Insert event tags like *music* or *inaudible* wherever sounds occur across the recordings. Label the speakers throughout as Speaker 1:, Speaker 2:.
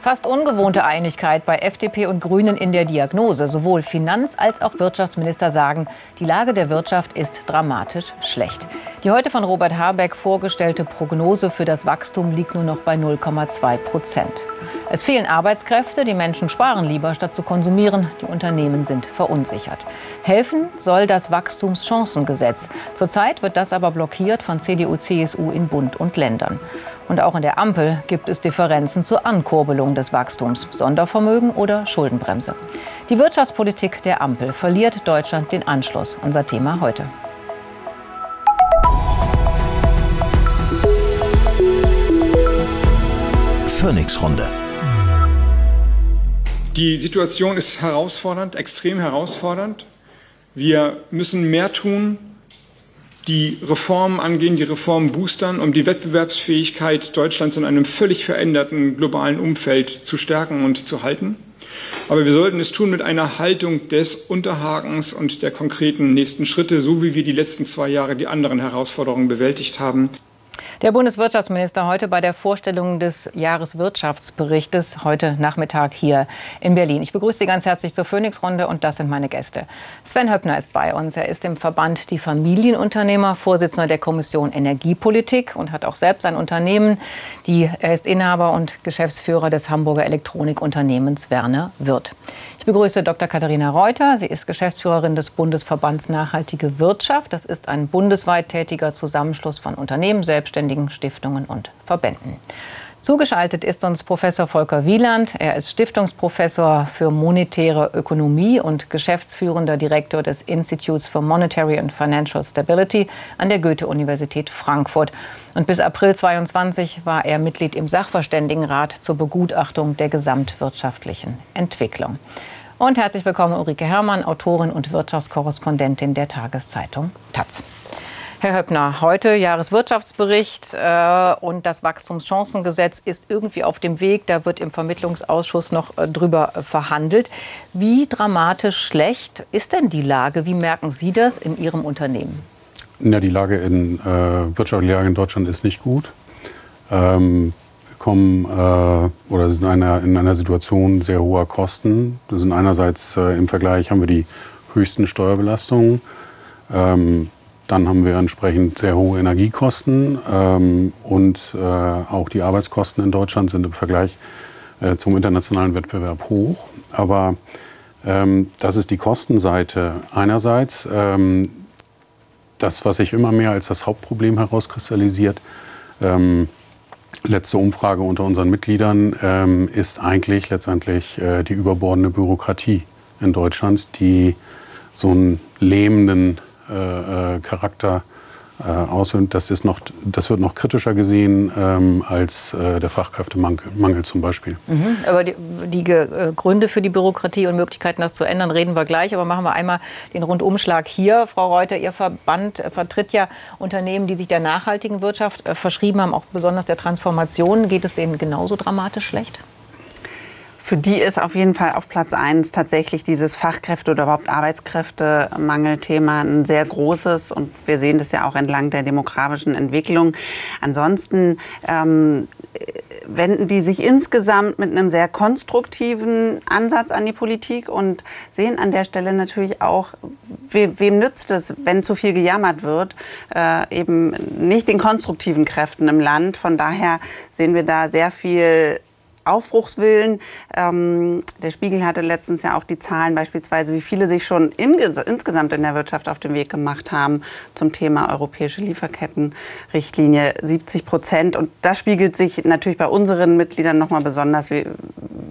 Speaker 1: Fast ungewohnte Einigkeit bei FDP und Grünen in der Diagnose. Sowohl Finanz- als auch Wirtschaftsminister sagen, die Lage der Wirtschaft ist dramatisch schlecht. Die heute von Robert Habeck vorgestellte Prognose für das Wachstum liegt nur noch bei 0,2 Prozent. Es fehlen Arbeitskräfte, die Menschen sparen lieber, statt zu konsumieren. Die Unternehmen sind verunsichert. Helfen soll das Wachstumschancengesetz. Zurzeit wird das aber blockiert von CDU, CSU in Bund und Ländern. Und auch in der Ampel gibt es Differenzen zur Ankurbelung des Wachstums, Sondervermögen oder Schuldenbremse. Die Wirtschaftspolitik der Ampel verliert Deutschland den Anschluss. Unser Thema heute.
Speaker 2: Phoenix-Runde.
Speaker 3: Die Situation ist herausfordernd, extrem herausfordernd. Wir müssen mehr tun, die Reformen angehen, die Reformen boostern, um die Wettbewerbsfähigkeit Deutschlands in einem völlig veränderten globalen Umfeld zu stärken und zu halten. Aber wir sollten es tun mit einer Haltung des Unterhakens und der konkreten nächsten Schritte, so wie wir die letzten zwei Jahre die anderen Herausforderungen bewältigt haben.
Speaker 1: Der Bundeswirtschaftsminister heute bei der Vorstellung des Jahreswirtschaftsberichtes heute Nachmittag hier in Berlin. Ich begrüße Sie ganz herzlich zur Phoenix-Runde und das sind meine Gäste. Sven Höppner ist bei uns. Er ist im Verband Die Familienunternehmer, Vorsitzender der Kommission Energiepolitik und hat auch selbst ein Unternehmen. Die, er ist Inhaber und Geschäftsführer des Hamburger Elektronikunternehmens Werner Wirth. Ich begrüße Dr. Katharina Reuter. Sie ist Geschäftsführerin des Bundesverbands Nachhaltige Wirtschaft. Das ist ein bundesweit tätiger Zusammenschluss von Unternehmen, Selbstständigen, Stiftungen und Verbänden. Zugeschaltet ist uns Professor Volker Wieland. Er ist Stiftungsprofessor für monetäre Ökonomie und geschäftsführender Direktor des Institutes for Monetary and Financial Stability an der Goethe-Universität Frankfurt. Und bis April 22 war er Mitglied im Sachverständigenrat zur Begutachtung der gesamtwirtschaftlichen Entwicklung. Und herzlich willkommen Ulrike Herrmann, Autorin und Wirtschaftskorrespondentin der Tageszeitung Taz. Herr Höppner, heute Jahreswirtschaftsbericht äh, und das Wachstumschancengesetz ist irgendwie auf dem Weg. Da wird im Vermittlungsausschuss noch äh, drüber äh, verhandelt. Wie dramatisch schlecht ist denn die Lage? Wie merken Sie das in Ihrem Unternehmen?
Speaker 4: Ja, die Lage in äh, wirtschaftliche Lage in Deutschland ist nicht gut. Ähm, wir kommen äh, oder sind in einer, in einer Situation sehr hoher Kosten. Das sind einerseits äh, im Vergleich haben wir die höchsten Steuerbelastungen. Ähm, dann haben wir entsprechend sehr hohe Energiekosten ähm, und äh, auch die Arbeitskosten in Deutschland sind im Vergleich äh, zum internationalen Wettbewerb hoch. Aber ähm, das ist die Kostenseite einerseits. Ähm, das, was sich immer mehr als das Hauptproblem herauskristallisiert, ähm, letzte Umfrage unter unseren Mitgliedern, ähm, ist eigentlich letztendlich äh, die überbordende Bürokratie in Deutschland, die so einen lähmenden äh, äh, Charakter äh, auswirkt. Das, ist noch, das wird noch kritischer gesehen ähm, als äh, der Fachkräftemangel zum Beispiel.
Speaker 1: Mhm, aber die, die äh, Gründe für die Bürokratie und Möglichkeiten, das zu ändern, reden wir gleich. Aber machen wir einmal den Rundumschlag hier. Frau Reuter, Ihr Verband vertritt ja Unternehmen, die sich der nachhaltigen Wirtschaft verschrieben haben, auch besonders der Transformation. Geht es denen genauso dramatisch schlecht?
Speaker 5: Für die ist auf jeden Fall auf Platz eins tatsächlich dieses Fachkräfte- oder überhaupt Arbeitskräftemangelthema ein sehr großes. Und wir sehen das ja auch entlang der demografischen Entwicklung. Ansonsten ähm, wenden die sich insgesamt mit einem sehr konstruktiven Ansatz an die Politik und sehen an der Stelle natürlich auch, we wem nützt es, wenn zu viel gejammert wird, äh, eben nicht den konstruktiven Kräften im Land. Von daher sehen wir da sehr viel Aufbruchswillen. Ähm, der Spiegel hatte letztens ja auch die Zahlen beispielsweise, wie viele sich schon in, insgesamt in der Wirtschaft auf den Weg gemacht haben zum Thema europäische Lieferkettenrichtlinie. 70 Prozent. Und das spiegelt sich natürlich bei unseren Mitgliedern nochmal besonders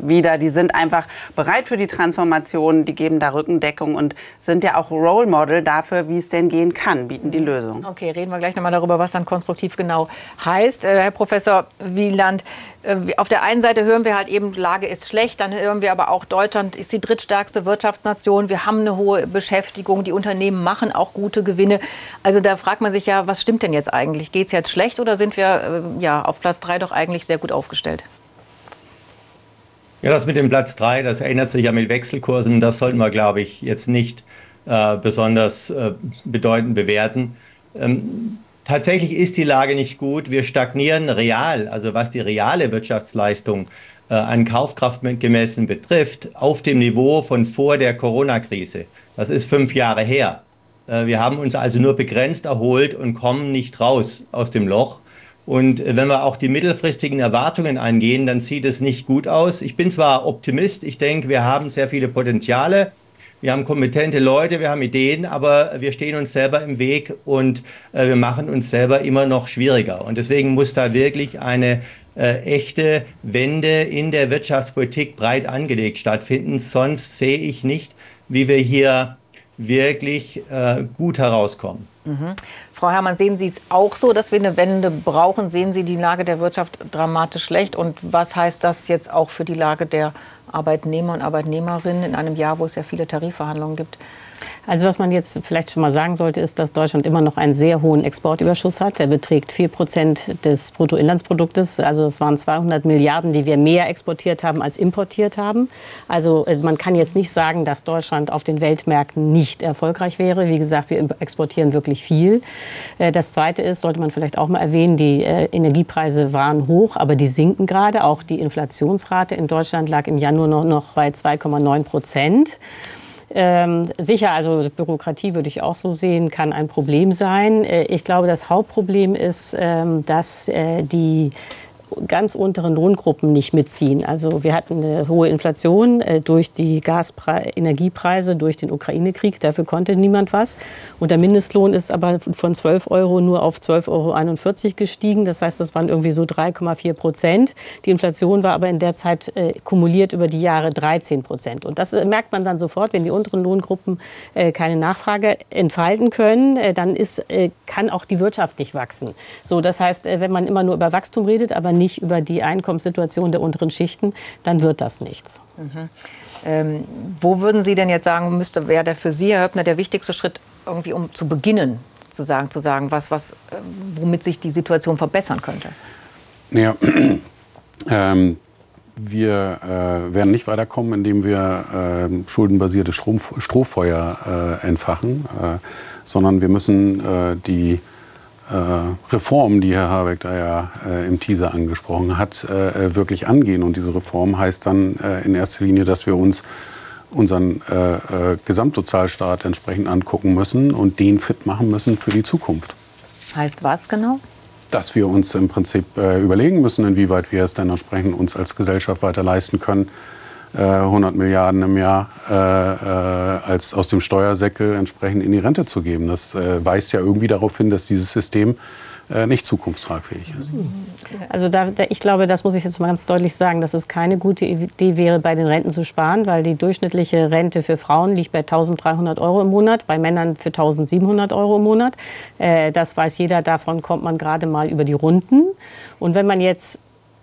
Speaker 5: wieder. Die sind einfach bereit für die Transformation, die geben da Rückendeckung und sind ja auch Role Model dafür, wie es denn gehen kann, bieten die Lösung.
Speaker 1: Okay, reden wir gleich nochmal darüber, was dann konstruktiv genau heißt. Äh, Herr Professor Wieland, äh, auf der einen Seite hören wir halt eben, Lage ist schlecht, dann hören wir aber auch, Deutschland ist die drittstärkste Wirtschaftsnation, wir haben eine hohe Beschäftigung, die Unternehmen machen auch gute Gewinne. Also da fragt man sich ja, was stimmt denn jetzt eigentlich? Geht es jetzt schlecht oder sind wir äh, ja, auf Platz drei doch eigentlich sehr gut aufgestellt?
Speaker 6: Ja, das mit dem Platz drei, das ändert sich ja mit Wechselkursen. Das sollten wir, glaube ich, jetzt nicht äh, besonders äh, bedeutend bewerten. Ähm, Tatsächlich ist die Lage nicht gut. Wir stagnieren real, also was die reale Wirtschaftsleistung äh, an Kaufkraft gemessen betrifft, auf dem Niveau von vor der Corona-Krise. Das ist fünf Jahre her. Äh, wir haben uns also nur begrenzt erholt und kommen nicht raus aus dem Loch. Und wenn wir auch die mittelfristigen Erwartungen angehen, dann sieht es nicht gut aus. Ich bin zwar Optimist, ich denke, wir haben sehr viele Potenziale, wir haben kompetente Leute, wir haben Ideen, aber wir stehen uns selber im Weg und äh, wir machen uns selber immer noch schwieriger. Und deswegen muss da wirklich eine äh, echte Wende in der Wirtschaftspolitik breit angelegt stattfinden. Sonst sehe ich nicht, wie wir hier wirklich äh, gut herauskommen.
Speaker 1: Mhm. Frau Herrmann, sehen Sie es auch so, dass wir eine Wende brauchen? Sehen Sie die Lage der Wirtschaft dramatisch schlecht? Und was heißt das jetzt auch für die Lage der Arbeitnehmer und Arbeitnehmerinnen in einem Jahr, wo es ja viele Tarifverhandlungen gibt?
Speaker 2: Also was man jetzt vielleicht schon mal sagen sollte, ist, dass Deutschland immer noch einen sehr hohen Exportüberschuss hat. Der beträgt 4 Prozent des Bruttoinlandsproduktes. Also es waren 200 Milliarden, die wir mehr exportiert haben als importiert haben. Also äh, man kann jetzt nicht sagen, dass Deutschland auf den Weltmärkten nicht erfolgreich wäre. Wie gesagt, wir exportieren wirklich viel. Äh, das Zweite ist, sollte man vielleicht auch mal erwähnen, die äh, Energiepreise waren hoch, aber die sinken gerade. Auch die Inflationsrate in Deutschland lag im Januar noch bei 2,9 Prozent. Ähm, sicher, also Bürokratie würde ich auch so sehen, kann ein Problem sein. Äh, ich glaube, das Hauptproblem ist, ähm, dass äh, die ganz unteren Lohngruppen nicht mitziehen. Also wir hatten eine hohe Inflation äh, durch die Gasenergiepreise, durch den Ukraine-Krieg. Dafür konnte niemand was. Und der Mindestlohn ist aber von 12 Euro nur auf 12,41 Euro gestiegen. Das heißt, das waren irgendwie so 3,4 Prozent. Die Inflation war aber in der Zeit äh, kumuliert über die Jahre 13 Prozent. Und das äh, merkt man dann sofort, wenn die unteren Lohngruppen äh, keine Nachfrage entfalten können, äh, dann ist, äh, kann auch die Wirtschaft nicht wachsen. So, das heißt, wenn man immer nur über Wachstum redet, aber nicht über die Einkommenssituation der unteren Schichten, dann wird das nichts.
Speaker 1: Mhm. Ähm, wo würden Sie denn jetzt sagen, müsste, wäre der für Sie, Herr Höppner, der wichtigste Schritt, irgendwie um zu beginnen, zu sagen, zu sagen was, was, äh, womit sich die Situation verbessern könnte?
Speaker 4: Naja, *clears throat* ähm, wir äh, werden nicht weiterkommen, indem wir äh, schuldenbasierte Strom, Strohfeuer äh, entfachen, äh, sondern wir müssen äh, die äh, Reformen, die Herr Habeck da ja äh, im Teaser angesprochen hat, äh, wirklich angehen. Und diese Reform heißt dann äh, in erster Linie, dass wir uns unseren äh, äh, Gesamtsozialstaat entsprechend angucken müssen und den fit machen müssen für die Zukunft.
Speaker 1: Heißt was genau?
Speaker 4: Dass wir uns im Prinzip überlegen müssen, inwieweit wir es dann entsprechend uns als Gesellschaft weiter leisten können, 100 Milliarden im Jahr äh, äh, als aus dem Steuersäckel entsprechend in die Rente zu geben. Das äh, weist ja irgendwie darauf hin, dass dieses System äh, nicht zukunftstragfähig ist.
Speaker 2: Also da, ich glaube, das muss ich jetzt mal ganz deutlich sagen, dass es keine gute Idee wäre, bei den Renten zu sparen, weil die durchschnittliche Rente für Frauen liegt bei 1.300 Euro im Monat, bei Männern für 1.700 Euro im Monat. Äh, das weiß jeder, davon kommt man gerade mal über die Runden. Und wenn man jetzt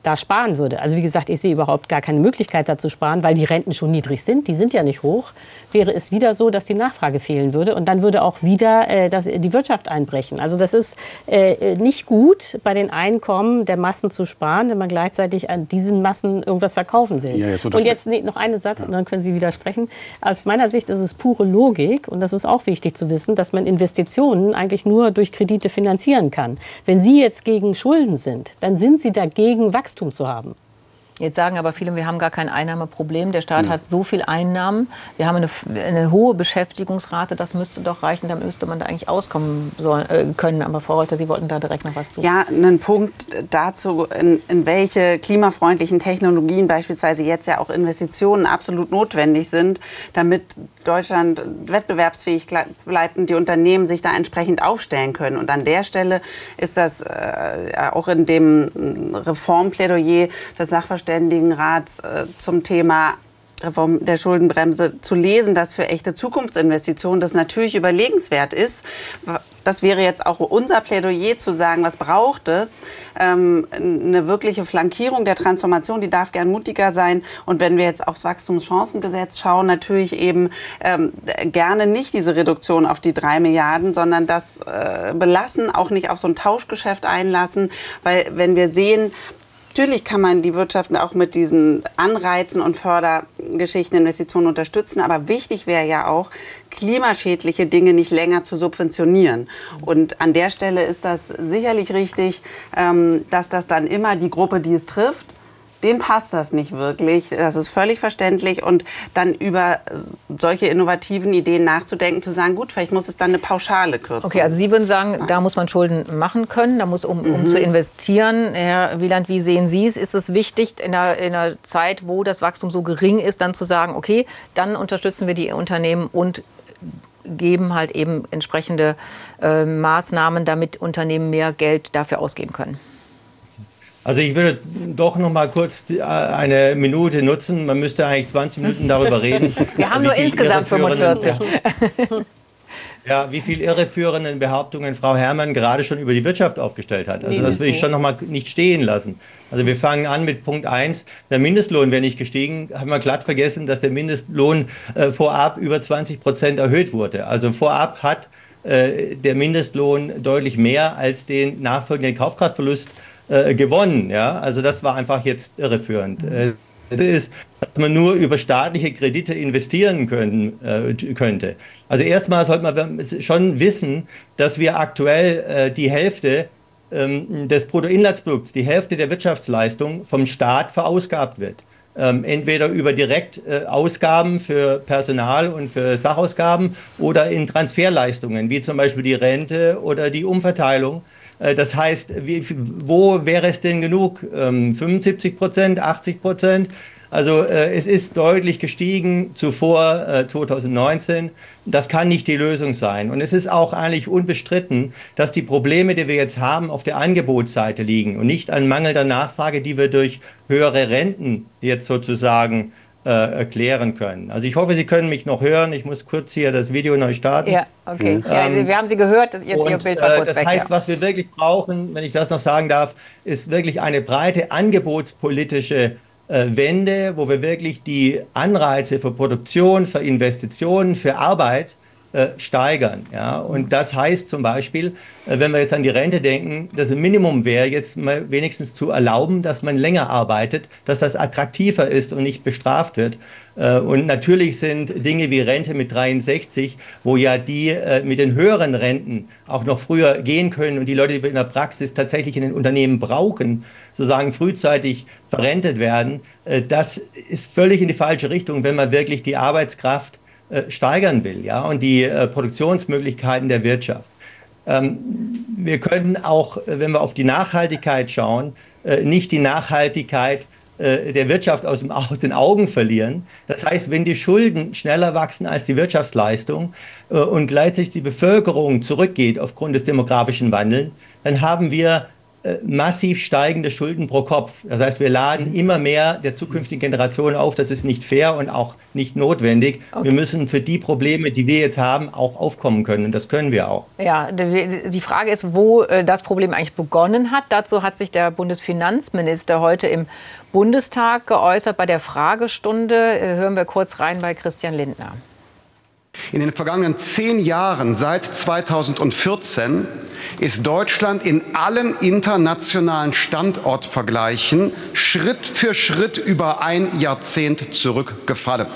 Speaker 2: da sparen würde. Also wie gesagt, ich sehe überhaupt gar keine Möglichkeit da zu sparen, weil die Renten schon niedrig sind. Die sind ja nicht hoch. Wäre es wieder so, dass die Nachfrage fehlen würde und dann würde auch wieder äh, das, die Wirtschaft einbrechen. Also das ist äh, nicht gut, bei den Einkommen der Massen zu sparen, wenn man gleichzeitig an diesen Massen irgendwas verkaufen will. Ja, jetzt und jetzt nee, noch eine Satz, ja. und dann können Sie widersprechen. Aus meiner Sicht ist es pure Logik und das ist auch wichtig zu wissen, dass man Investitionen eigentlich nur durch Kredite finanzieren kann. Wenn Sie jetzt gegen Schulden sind, dann sind Sie dagegen Wachstum Wachstum zu haben.
Speaker 1: Jetzt sagen aber viele, wir haben gar kein Einnahmeproblem. Der Staat ja. hat so viel Einnahmen. Wir haben eine, eine, hohe Beschäftigungsrate. Das müsste doch reichen. Da müsste man da eigentlich auskommen soll, äh, können. Aber Frau Reuter, Sie wollten da direkt noch was zu.
Speaker 5: Ja, einen Punkt dazu, in, in welche klimafreundlichen Technologien beispielsweise jetzt ja auch Investitionen absolut notwendig sind, damit Deutschland wettbewerbsfähig bleibt und die Unternehmen sich da entsprechend aufstellen können. Und an der Stelle ist das äh, auch in dem Reformplädoyer des Sachverständigenrats äh, zum Thema Reform der Schuldenbremse zu lesen, dass für echte Zukunftsinvestitionen das natürlich überlegenswert ist. Das wäre jetzt auch unser Plädoyer zu sagen, was braucht es? Ähm, eine wirkliche Flankierung der Transformation, die darf gern mutiger sein. Und wenn wir jetzt aufs Wachstumschancengesetz schauen, natürlich eben ähm, gerne nicht diese Reduktion auf die drei Milliarden, sondern das äh, belassen, auch nicht auf so ein Tauschgeschäft einlassen. Weil wenn wir sehen, Natürlich kann man die Wirtschaft auch mit diesen Anreizen und Fördergeschichten, Investitionen unterstützen. Aber wichtig wäre ja auch, klimaschädliche Dinge nicht länger zu subventionieren. Und an der Stelle ist das sicherlich richtig, ähm, dass das dann immer die Gruppe, die es trifft, denen passt das nicht wirklich. Das ist völlig verständlich. Und dann über solche innovativen Ideen nachzudenken, zu sagen, gut, vielleicht muss es dann eine pauschale Kürzung
Speaker 1: Okay, also Sie würden sagen, da muss man Schulden machen können, da muss, um, um
Speaker 5: Mhm.
Speaker 1: zu investieren. Herr Wieland, wie sehen Sie es? Ist es wichtig, in einer, in einer Zeit, wo das Wachstum so gering ist, dann zu sagen, okay, dann unterstützen wir die Unternehmen und geben halt eben entsprechende äh, Maßnahmen, damit Unternehmen mehr Geld dafür ausgeben können?
Speaker 6: Also ich würde doch noch mal kurz äh, eine Minute nutzen. Man müsste eigentlich 20 Minuten *laughs* darüber reden.
Speaker 1: Wir haben nur insgesamt
Speaker 6: irreführenden-
Speaker 1: 45. *laughs*
Speaker 6: Ja, wie viel irreführenden Behauptungen Frau Herrmann gerade schon über die Wirtschaft aufgestellt hat. Also das will ich schon noch mal nicht stehen lassen. Also wir fangen an mit Punkt 1, der Mindestlohn wäre nicht gestiegen. Haben wir glatt vergessen, dass der Mindestlohn äh, vorab über 20 Prozent erhöht wurde. Also vorab hat äh, der Mindestlohn deutlich mehr als den nachfolgenden Kaufkraftverlust äh, gewonnen. Ja? Also das war einfach jetzt irreführend. Äh, das ist, dass man nur über staatliche Kredite investieren können, äh, könnte. Also erstmal sollte man schon wissen, dass wir aktuell äh, die Hälfte ähm, des Bruttoinlandsprodukts, die Hälfte der Wirtschaftsleistung vom Staat verausgabt wird. Ähm, entweder über Direktausgaben für Personal und für Sachausgaben oder in Transferleistungen, wie zum Beispiel die Rente oder die Umverteilung. Äh, Das heißt, wie, wo wäre es denn genug? Ähm, 75 Prozent, 80 Prozent? Also äh, es ist deutlich gestiegen zuvor äh, 2019. Das kann nicht die Lösung sein. Und es ist auch eigentlich unbestritten, dass die Probleme, die wir jetzt haben, auf der Angebotsseite liegen und nicht an mangelnder Nachfrage, die wir durch höhere Renten jetzt sozusagen äh, erklären können. Also ich hoffe, Sie können mich noch hören. Ich muss kurz hier das Video neu starten.
Speaker 1: Ja, okay. Ja,
Speaker 6: Ähm,
Speaker 1: wir haben Sie gehört, dass Ihr, Ihr
Speaker 6: Und,
Speaker 1: Bild war
Speaker 6: äh,
Speaker 1: kurz
Speaker 6: das
Speaker 1: weg.
Speaker 6: heißt,
Speaker 1: ja.
Speaker 6: was wir wirklich brauchen, wenn ich das noch sagen darf, ist wirklich eine breite angebotspolitische äh, Wende, wo wir wirklich die Anreize für Produktion, für Investitionen, für Arbeit äh, steigern. Ja? Und das heißt zum Beispiel, äh, wenn wir jetzt an die Rente denken, das Minimum wäre jetzt mal wenigstens zu erlauben, dass man länger arbeitet, dass das attraktiver ist und nicht bestraft wird. Äh, Und natürlich sind Dinge wie Rente mit 63, wo ja die äh, mit den höheren Renten auch noch früher gehen können und die Leute, die wir in der Praxis tatsächlich in den Unternehmen brauchen, sozusagen frühzeitig verrentet werden, äh, das ist völlig in die falsche Richtung, wenn man wirklich die Arbeitskraft äh, steigern will, ja, und die äh, Produktionsmöglichkeiten der Wirtschaft. Ähm, wir können auch, äh, wenn wir auf die Nachhaltigkeit schauen, äh, nicht die Nachhaltigkeit äh, der Wirtschaft aus, dem, *laughs* aus den Augen verlieren. Das heißt, wenn die Schulden schneller wachsen als die Wirtschaftsleistung äh, und gleichzeitig die Bevölkerung zurückgeht aufgrund des demografischen Wandels, dann haben wir äh, massiv steigende Schulden pro Kopf. Das heißt, wir laden immer mehr der zukünftigen Generation auf. Das ist nicht fair und auch nicht notwendig. Wir müssen für die Probleme, die wir jetzt haben, auch aufkommen können. Und das können wir auch.
Speaker 1: Ja, die die Frage ist, wo äh, das Problem eigentlich begonnen hat. Dazu hat sich der Bundesfinanzminister heute im Bundestag geäußert. Bei der Fragestunde Äh, hören wir kurz rein bei Christian Lindner.
Speaker 7: In den vergangenen zehn Jahren seit 2014 ist Deutschland in allen internationalen Standortvergleichen Schritt für Schritt über ein Jahrzehnt zurückgefallen.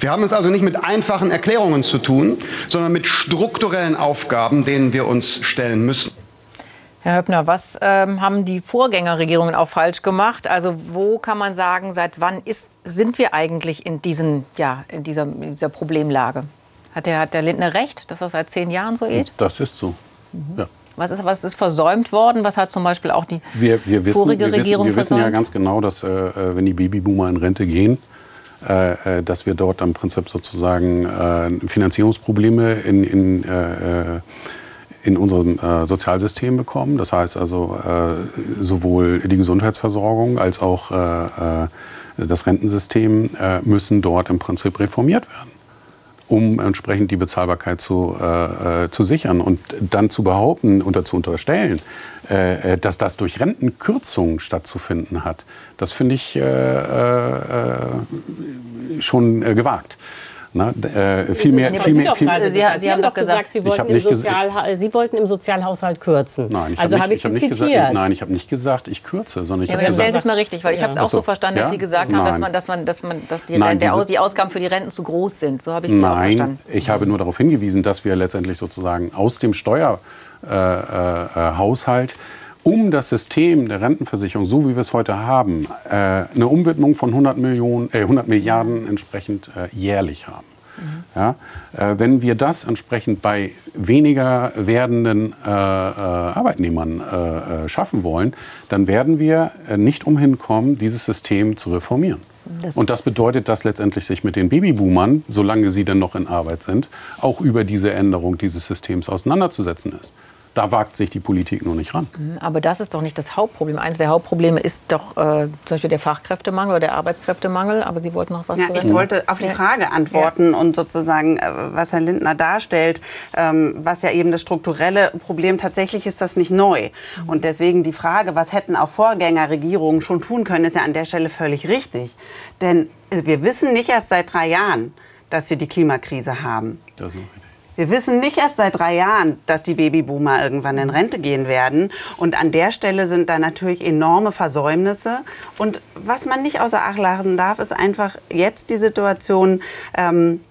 Speaker 7: Wir haben es also nicht mit einfachen Erklärungen zu tun, sondern mit strukturellen Aufgaben, denen wir uns stellen müssen.
Speaker 1: Herr Höppner, was ähm, haben die Vorgängerregierungen auch falsch gemacht? Also wo kann man sagen, seit wann ist, sind wir eigentlich in, diesen, ja, in, dieser, in dieser Problemlage? Hat der, hat der Lindner recht, dass das seit zehn Jahren so geht?
Speaker 4: Das ist so. Ja.
Speaker 1: Was ist, was ist versäumt worden? Was hat zum Beispiel auch die
Speaker 4: Wir, wir, wissen,
Speaker 1: vorige
Speaker 4: wir, wissen,
Speaker 1: Regierung
Speaker 4: wir wissen ja
Speaker 1: versäumt?
Speaker 4: ganz genau, dass äh, äh, wenn die Babyboomer in Rente gehen, äh, äh, dass wir dort im Prinzip sozusagen äh, Finanzierungsprobleme in, in, äh, äh, in unserem Sozialsystem bekommen. Das heißt also sowohl die Gesundheitsversorgung als auch das Rentensystem müssen dort im Prinzip reformiert werden um entsprechend die Bezahlbarkeit zu, äh, äh, zu sichern. Und dann zu behaupten oder zu unterstellen, äh, äh, dass das durch Rentenkürzungen stattzufinden hat, das finde ich äh, äh, schon gewagt. Na, d- äh, viel mehr, viel
Speaker 2: Sie
Speaker 4: mehr, viel,
Speaker 2: gerade
Speaker 1: Sie-
Speaker 2: gesagt.
Speaker 1: Sie haben doch gesagt,
Speaker 2: Sie
Speaker 4: Ich
Speaker 2: wollten,
Speaker 4: hab
Speaker 2: im
Speaker 4: ges-
Speaker 2: Sozialha Sie wollten im Sozialhaushalt kürzen.
Speaker 4: Nein, ich
Speaker 2: also
Speaker 4: habe
Speaker 2: habe
Speaker 4: nicht,
Speaker 2: ich
Speaker 4: ich hab
Speaker 2: Sie
Speaker 4: gesagt, nein, ich habe nicht gesagt, ich kürze, sondern ich
Speaker 1: Ja,
Speaker 4: habe
Speaker 1: stellen
Speaker 4: gesagt,
Speaker 1: Sie es mal richtig, weil ich habe es
Speaker 2: Ja.
Speaker 1: auch so
Speaker 4: so.
Speaker 1: verstanden, dass
Speaker 4: Ja?
Speaker 1: Sie gesagt haben, dass
Speaker 4: Nein.
Speaker 1: man, dass man, dass man, dass die,
Speaker 4: Nein,
Speaker 1: der,
Speaker 4: diese-
Speaker 1: die Ausgaben für die Renten zu groß sind. So habe ich Sie auch
Speaker 4: Nein,
Speaker 1: verstanden.
Speaker 4: ich habe nur darauf hingewiesen, dass wir letztendlich sozusagen aus dem Steuerhaushalt äh, äh, Haushalt um das System der Rentenversicherung, so wie wir es heute haben, äh, eine Umwidmung von 100, Millionen, äh, 100 Milliarden entsprechend äh, jährlich haben. Ja, äh, wenn wir das entsprechend bei weniger werdenden äh, äh, Arbeitnehmern äh, schaffen wollen, dann werden wir nicht umhin kommen, dieses System zu reformieren. Das und das bedeutet, dass letztendlich sich mit den Babyboomern, solange sie denn noch in Arbeit sind, auch über diese Änderung dieses Systems auseinanderzusetzen ist. Da wagt sich die Politik nur nicht ran.
Speaker 1: Mhm, aber das ist doch nicht das Hauptproblem. Eines der Hauptprobleme ist doch äh, zum Beispiel der Fachkräftemangel oder der Arbeitskräftemangel. Aber Sie wollten noch was
Speaker 5: ja,
Speaker 1: zu
Speaker 5: Ich wollte auf die Frage antworten ja. und sozusagen, äh, was Herr Lindner darstellt, ähm, was ja eben das strukturelle Problem tatsächlich ist, das nicht neu. Mhm. Und deswegen die Frage, was hätten auch Vorgängerregierungen schon tun können, ist ja an der Stelle völlig richtig. Denn äh, wir wissen nicht erst seit drei Jahren, dass wir die Klimakrise haben. Wir wissen nicht erst seit drei Jahren, dass die Babyboomer irgendwann in Rente gehen werden. Und an der Stelle sind da natürlich enorme Versäumnisse. Und was man nicht außer Acht lassen darf, ist einfach jetzt die Situation ähm,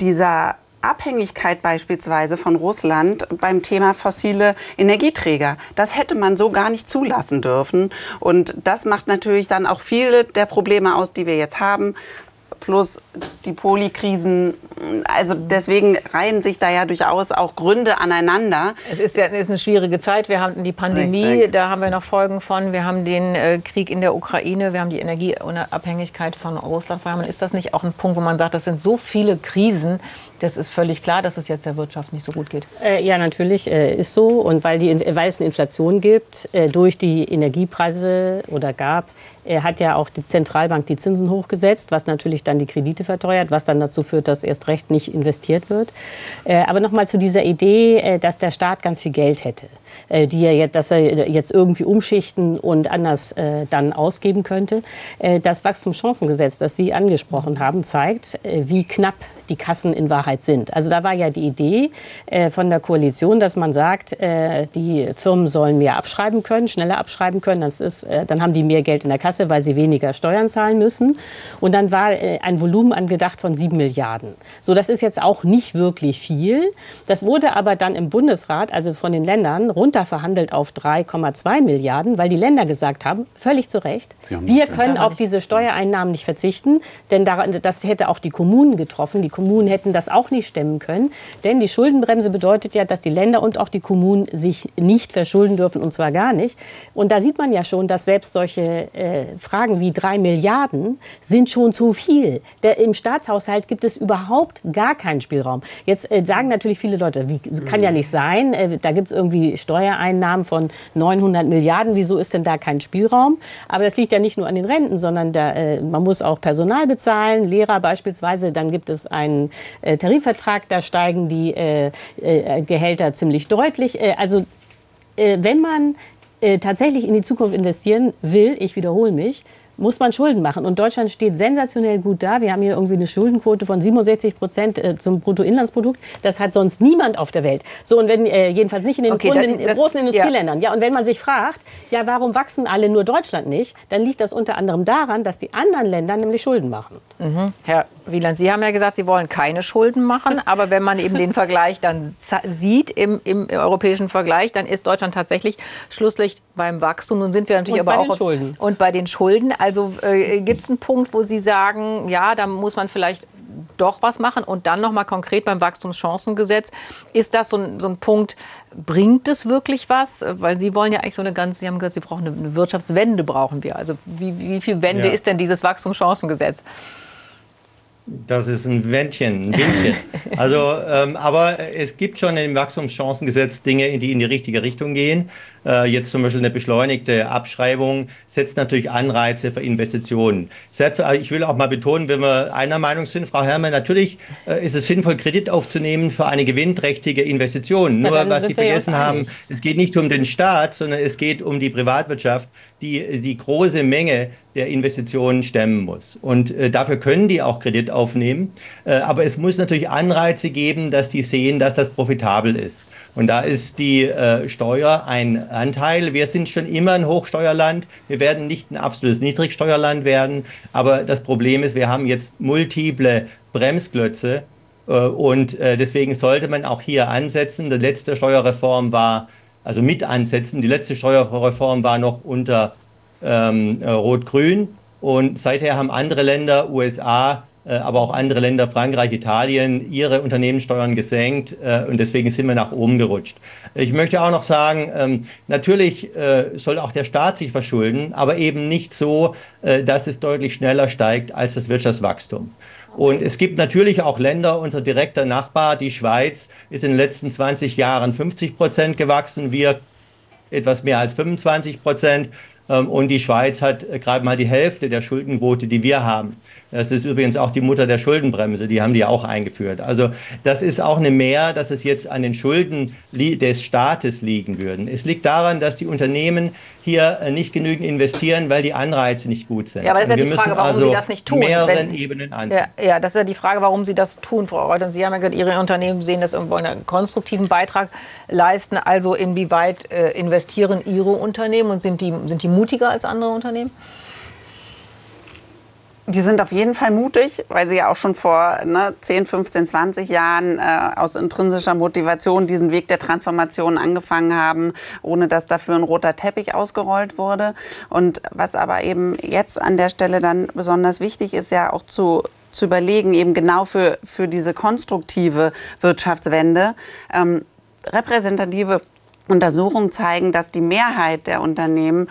Speaker 5: dieser Abhängigkeit beispielsweise von Russland beim Thema fossile Energieträger. Das hätte man so gar nicht zulassen dürfen. Und das macht natürlich dann auch viele der Probleme aus, die wir jetzt haben plus die Polikrisen. Also deswegen reihen sich da ja durchaus auch Gründe aneinander.
Speaker 1: Es ist ja ist eine schwierige Zeit. Wir haben die Pandemie, Richtig. da haben wir noch Folgen von. Wir haben den äh, Krieg in der Ukraine, wir haben die Energieunabhängigkeit von Russland. Ist das nicht auch ein Punkt, wo man sagt, das sind so viele Krisen, das ist völlig klar, dass es jetzt der Wirtschaft nicht so gut geht.
Speaker 2: Äh, ja, natürlich äh, ist so. Und weil, die, weil es eine Inflation gibt, äh, durch die Energiepreise oder gab, äh, hat ja auch die Zentralbank die Zinsen hochgesetzt, was natürlich dann die Kredite verteuert, was dann dazu führt, dass erst recht nicht investiert wird. Äh, aber noch mal zu dieser Idee, äh, dass der Staat ganz viel Geld hätte, die er jetzt, dass er jetzt irgendwie umschichten und anders dann ausgeben könnte. Das Wachstumschancengesetz, das Sie angesprochen haben, zeigt, wie knapp die Kassen in Wahrheit sind. Also da war ja die Idee äh, von der Koalition, dass man sagt, äh, die Firmen sollen mehr abschreiben können, schneller abschreiben können. Das ist, äh, dann haben die mehr Geld in der Kasse, weil sie weniger Steuern zahlen müssen. Und dann war äh, ein Volumen angedacht von sieben Milliarden. So, das ist jetzt auch nicht wirklich viel. Das wurde aber dann im Bundesrat, also von den Ländern, runterverhandelt auf 3,2 Milliarden, weil die Länder gesagt haben, völlig zu Recht, wir können auf diese Steuereinnahmen nicht verzichten, denn das hätte auch die Kommunen getroffen. Die Kommunen hätten das auch nicht stemmen können. Denn die Schuldenbremse bedeutet ja, dass die Länder und auch die Kommunen sich nicht verschulden dürfen, und zwar gar nicht. Und da sieht man ja schon, dass selbst solche äh, Fragen wie drei Milliarden sind schon zu viel. Der, Im Staatshaushalt gibt es überhaupt gar keinen Spielraum. Jetzt äh, sagen natürlich viele Leute, wie, kann ja nicht sein, äh, da gibt es irgendwie Steuereinnahmen von 900 Milliarden, wieso ist denn da kein Spielraum? Aber das liegt ja nicht nur an den Renten, sondern da, äh, man muss auch Personal bezahlen, Lehrer beispielsweise, dann gibt es ein einen äh, Tarifvertrag, da steigen die äh, Gehälter ziemlich deutlich. also wenn man tatsächlich in die Zukunft investieren will, ich wiederhole mich, muss man Schulden machen. Und Deutschland steht sensationell gut da. Wir haben hier irgendwie eine Schuldenquote von 67 Prozent äh, zum Bruttoinlandsprodukt. Das hat sonst niemand auf der Welt. So, und wenn, äh, jedenfalls nicht in den, okay, Grund, in, das, großen Industrieländern. Ja. ja, und wenn man sich fragt, ja, warum wachsen alle nur Deutschland nicht, dann liegt das unter anderem daran, dass die anderen Länder nämlich Schulden machen.
Speaker 1: Mhm. Herr Wieland, Sie haben ja gesagt, Sie wollen keine Schulden machen. *laughs* Aber wenn man eben den Vergleich dann sieht im, im europäischen Vergleich, dann ist Deutschland tatsächlich Schlusslicht beim Wachstum. Nun sind wir natürlich
Speaker 2: und
Speaker 1: aber
Speaker 2: auch. Schulden.
Speaker 1: Und bei den Schulden. Also äh, gibt es einen Punkt, wo Sie sagen, ja, da muss man vielleicht doch was machen und dann noch mal konkret beim Wachstumschancengesetz. Ist das so ein, so ein Punkt, bringt es wirklich was? Weil Sie wollen ja eigentlich so eine ganz, Sie haben gesagt, Sie brauchen eine Wirtschaftswende, brauchen wir. Also wie, wie viel Wende ja. ist denn dieses Wachstumschancengesetz?
Speaker 6: Das ist ein Wändchen, ein Windchen. Also, ähm, aber es gibt schon im Wachstumschancengesetz Dinge, die in die richtige Richtung gehen. Äh, jetzt zum Beispiel eine beschleunigte Abschreibung setzt natürlich Anreize für Investitionen. Selbst, äh, ich will auch mal betonen, wenn wir einer Meinung sind, Frau Herrmann, natürlich äh, ist es sinnvoll, Kredit aufzunehmen für eine gewinnträchtige Investition. Nur, was Sie vergessen haben, es geht nicht um den Staat, sondern es geht um die Privatwirtschaft, die die große Menge der Investitionen stemmen muss. Und äh, dafür können die auch Kredit aufnehmen. Äh, aber es muss natürlich Anreize geben, dass die sehen, dass das profitabel ist. Und da ist die äh, Steuer ein Anteil. Wir sind schon immer ein Hochsteuerland. Wir werden nicht ein absolutes Niedrigsteuerland werden. Aber das Problem ist, wir haben jetzt multiple Bremsklötze. Äh, und äh, deswegen sollte man auch hier ansetzen. Die letzte Steuerreform war also mit ansetzen. Die letzte Steuerreform war noch unter ähm, Rot-Grün und seither haben andere Länder, USA, äh, aber auch andere Länder, Frankreich, Italien, ihre Unternehmenssteuern gesenkt äh, und deswegen sind wir nach oben gerutscht. Ich möchte auch noch sagen, ähm, natürlich äh, soll auch der Staat sich verschulden, aber eben nicht so, dass es deutlich schneller steigt als das Wirtschaftswachstum. Und es gibt natürlich auch Länder, unser direkter Nachbar, die Schweiz, ist in den letzten 20 Jahren 50 Prozent gewachsen, wir etwas mehr als 25 Prozent. Ähm, und die Schweiz hat gerade mal die Hälfte der Schuldenquote, die wir haben. Das ist übrigens auch die Mutter der Schuldenbremse, die haben die auch eingeführt. Also das ist auch eine Mehr, dass es jetzt an den Schulden des Staates liegen würden. Es liegt daran, dass die Unternehmen hier äh, nicht genügend investieren, weil die Anreize nicht gut sind.
Speaker 1: Ja, aber das ist ja die Frage, warum
Speaker 6: also
Speaker 1: Sie das nicht tun.
Speaker 6: mehreren wenn, Ebenen ansetzen.
Speaker 1: Ja, ja, das ist ja die Frage, warum Sie das tun, Frau Reuth. Und Sie haben ja gesagt, Ihre Unternehmen sehen das irgendwo einen konstruktiven Beitrag leisten. Also inwieweit äh, investieren Ihre Unternehmen und sind die, sind die mutiger als andere Unternehmen?
Speaker 5: Die sind auf jeden Fall mutig, weil sie ja auch schon vor ne, 10, 15, 20 Jahren äh, aus intrinsischer Motivation diesen Weg der Transformation angefangen haben, ohne dass dafür ein roter Teppich ausgerollt wurde. Und was aber eben jetzt an der Stelle dann besonders wichtig ist, ja auch zu zu überlegen, eben genau für, für diese konstruktive Wirtschaftswende. Ähm, repräsentative Untersuchungen zeigen, dass die Mehrheit der Unternehmen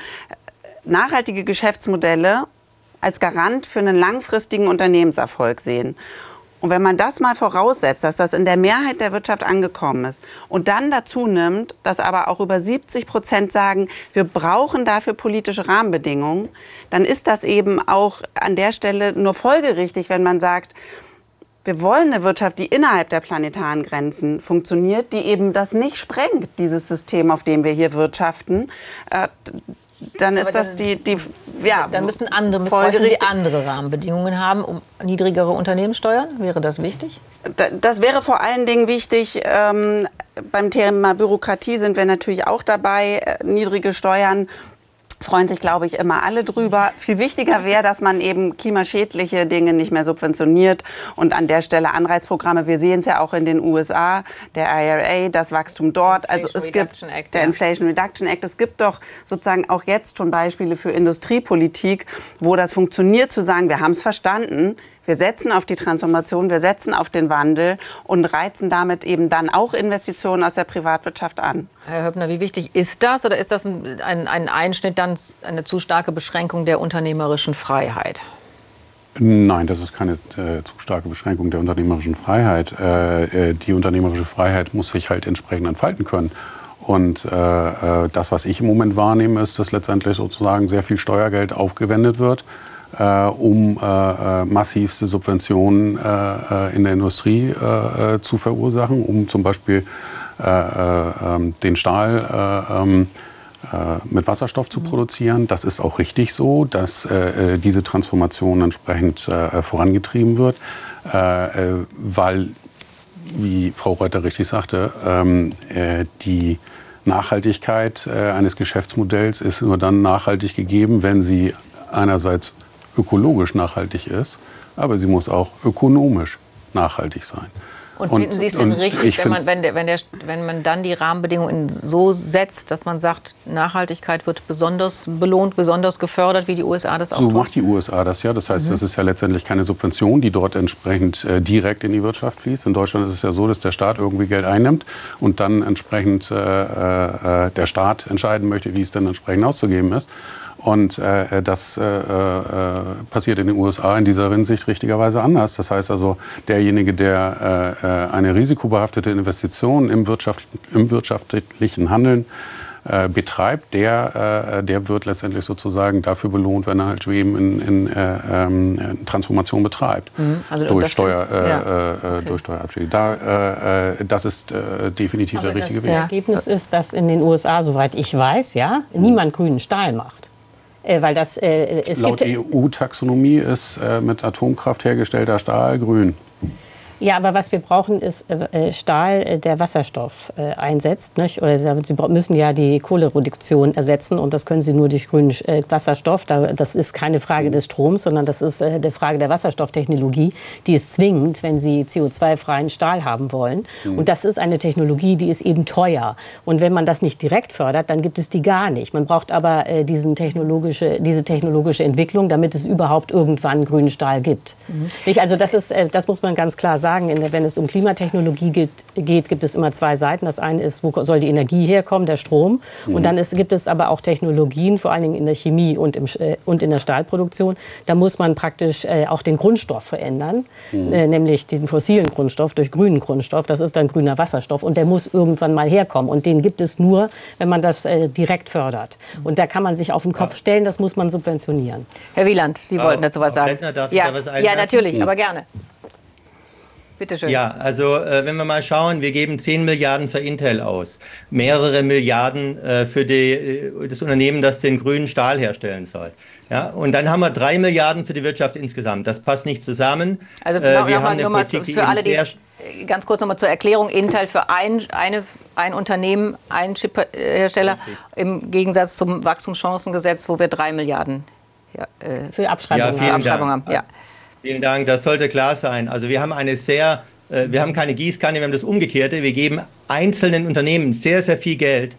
Speaker 5: nachhaltige Geschäftsmodelle als Garant für einen langfristigen Unternehmenserfolg sehen. Und wenn man das mal voraussetzt, dass das in der Mehrheit der Wirtschaft angekommen ist und dann dazu nimmt, dass aber auch über 70 Prozent sagen, wir brauchen dafür politische Rahmenbedingungen, dann ist das eben auch an der Stelle nur folgerichtig, wenn man sagt, wir wollen eine Wirtschaft, die innerhalb der planetaren Grenzen funktioniert, die eben das nicht sprengt, dieses System, auf dem wir hier wirtschaften. Dann ist das die, die
Speaker 1: ja, dann müssen andere, müssen Sie andere Rahmenbedingungen haben, um niedrigere Unternehmenssteuern. Wäre das wichtig?
Speaker 5: Das wäre vor allen Dingen wichtig. Ähm, beim Thema Bürokratie sind wir natürlich auch dabei, äh, niedrige Steuern freuen sich, glaube ich, immer alle drüber. Viel wichtiger wäre, dass man eben klimaschädliche Dinge nicht mehr subventioniert und an der Stelle Anreizprogramme. Wir sehen es ja auch in den USA, der IRA, das Wachstum dort. Also es gibt Act, der Inflation Reduction Act. Es gibt doch sozusagen auch jetzt schon Beispiele für Industriepolitik, wo das funktioniert, zu sagen, wir haben es verstanden. Wir setzen auf die Transformation, wir setzen auf den Wandel und reizen damit eben dann auch Investitionen aus der Privatwirtschaft an.
Speaker 1: Herr Höppner, wie wichtig ist das oder ist das ein, ein, ein Einschnitt, dann eine zu starke Beschränkung der unternehmerischen Freiheit?
Speaker 4: Nein, das ist keine äh, zu starke Beschränkung der unternehmerischen Freiheit. Äh, äh, die unternehmerische Freiheit muss sich halt entsprechend entfalten können. Und äh, äh, das, was ich im Moment wahrnehme, ist, dass letztendlich sozusagen sehr viel Steuergeld aufgewendet wird um äh, äh, massivste Subventionen in der Industrie zu verursachen, um zum Beispiel ähm, den Stahl ähm, mit Wasserstoff zu produzieren. Das ist auch richtig so, dass diese Transformation entsprechend vorangetrieben wird, weil, wie Frau Reuter richtig sagte, ähm, die Nachhaltigkeit eines Geschäftsmodells ist nur dann nachhaltig gegeben, wenn sie einerseits ökologisch nachhaltig ist, aber sie muss auch ökonomisch nachhaltig sein.
Speaker 1: Und, finden Sie es denn richtig, wenn man, wenn, der, wenn, der, wenn man dann die Rahmenbedingungen so setzt, dass man sagt, Nachhaltigkeit wird besonders belohnt, besonders gefördert, wie die USA das auch
Speaker 4: so? So macht die USA das ja. Das heißt, mhm. das ist ja letztendlich keine Subvention, die dort entsprechend äh, direkt in die Wirtschaft fließt. In Deutschland ist es ja so, dass der Staat irgendwie Geld einnimmt und dann entsprechend äh, äh, der Staat entscheiden möchte, wie es dann entsprechend auszugeben ist. Und äh, das äh, äh, passiert in den USA in dieser Hinsicht richtigerweise anders. Das heißt also, derjenige, der äh, äh eine risikobehaftete Investition im, Wirtschaft, im wirtschaftlichen Handeln äh, betreibt, der, äh, der wird letztendlich sozusagen dafür belohnt, wenn er halt eben in, in äh, ähm, Transformation betreibt. Mhm. Also durch, Steuer, äh, ja. Äh, okay. durch Steuerabschläge. Da, das ist definitiv Aber der richtige Weg.
Speaker 2: Das Ergebnis ist, dass in den USA, soweit ich weiß, ja, niemand grünen Stahl macht.
Speaker 4: Äh, weil das, äh, es Laut EU-Taxonomie ist äh, mit Atomkraft hergestellter Stahl grün.
Speaker 2: Ja, aber was wir brauchen, ist äh, äh Stahl, äh, der Wasserstoff äh, einsetzt. Nicht? Oder Sie müssen ja die Kohlereduktion ersetzen und das können Sie nur durch grünen äh, Wasserstoff. Da, das ist keine Frage des Stroms, sondern das ist äh, die Frage der Wasserstofftechnologie. Die ist zwingend, wenn Sie CO2-freien Stahl haben wollen. Mhm. Und das ist eine Technologie, die ist eben teuer. Und wenn man das nicht direkt fördert, dann gibt es die gar nicht. Man braucht aber diesen technologische, diese technologische Entwicklung, damit es überhaupt irgendwann grünen Stahl gibt. Mhm. Also das, ist, das muss man ganz klar sagen sagen, wenn es um Klimatechnologie geht, geht, gibt es immer zwei Seiten. Das eine ist, wo soll die Energie herkommen, der Strom. Mhm. Und dann ist, gibt es aber auch Technologien, vor allen Dingen in der Chemie und, im, äh, und in der Stahlproduktion. Da muss man praktisch äh, auch den Grundstoff verändern, mhm. äh, nämlich den fossilen Grundstoff durch grünen Grundstoff. Das ist dann grüner Wasserstoff und der muss irgendwann mal herkommen. Und den gibt es nur, wenn man das äh, direkt fördert. Und da kann man sich auf den Kopf stellen, das muss man subventionieren.
Speaker 1: Herr Wieland, Sie wollten dazu was sagen. ja, ja, natürlich, aber gerne.
Speaker 6: Bitte schön. Ja, also äh, wenn wir mal schauen, wir geben 10 Milliarden für Intel aus, mehrere Milliarden äh, für die, äh, das Unternehmen, das den grünen Stahl herstellen soll. Ja, und dann haben wir 3 Milliarden für die Wirtschaft insgesamt. Das passt nicht zusammen.
Speaker 1: Also äh, wir haben eine Politik, zu, für alle, die ganz kurz nochmal zur Erklärung, Intel für ein, eine, ein Unternehmen, einen Chiphersteller, im Gegensatz zum Wachstumschancengesetz, wo wir 3 Milliarden
Speaker 2: ja, äh, für Abschreibungen,
Speaker 6: ja, Abschreibung haben. Ja. Vielen Dank, das sollte klar sein. Also wir haben eine sehr, äh, wir haben keine Gießkanne, wir haben das Umgekehrte. Wir geben einzelnen Unternehmen sehr, sehr viel Geld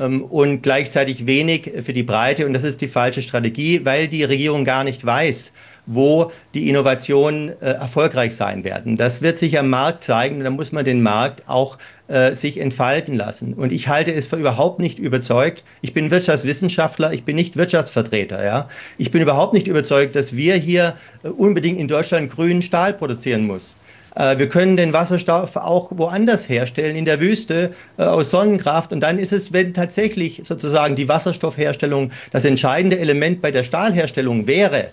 Speaker 6: ähm, und gleichzeitig wenig für die Breite. Und das ist die falsche Strategie, weil die Regierung gar nicht weiß, wo die Innovationen äh, erfolgreich sein werden. Das wird sich am Markt zeigen und da muss man den Markt auch äh, sich entfalten lassen. Und ich halte es für überhaupt nicht überzeugt. Ich bin Wirtschaftswissenschaftler, ich bin nicht Wirtschaftsvertreter. Ja? Ich bin überhaupt nicht überzeugt, dass wir hier äh, unbedingt in Deutschland grünen Stahl produzieren muss. Äh, wir können den Wasserstoff auch woanders herstellen, in der Wüste, äh, aus Sonnenkraft. Und dann ist es, wenn tatsächlich sozusagen die Wasserstoffherstellung das entscheidende Element bei der Stahlherstellung wäre,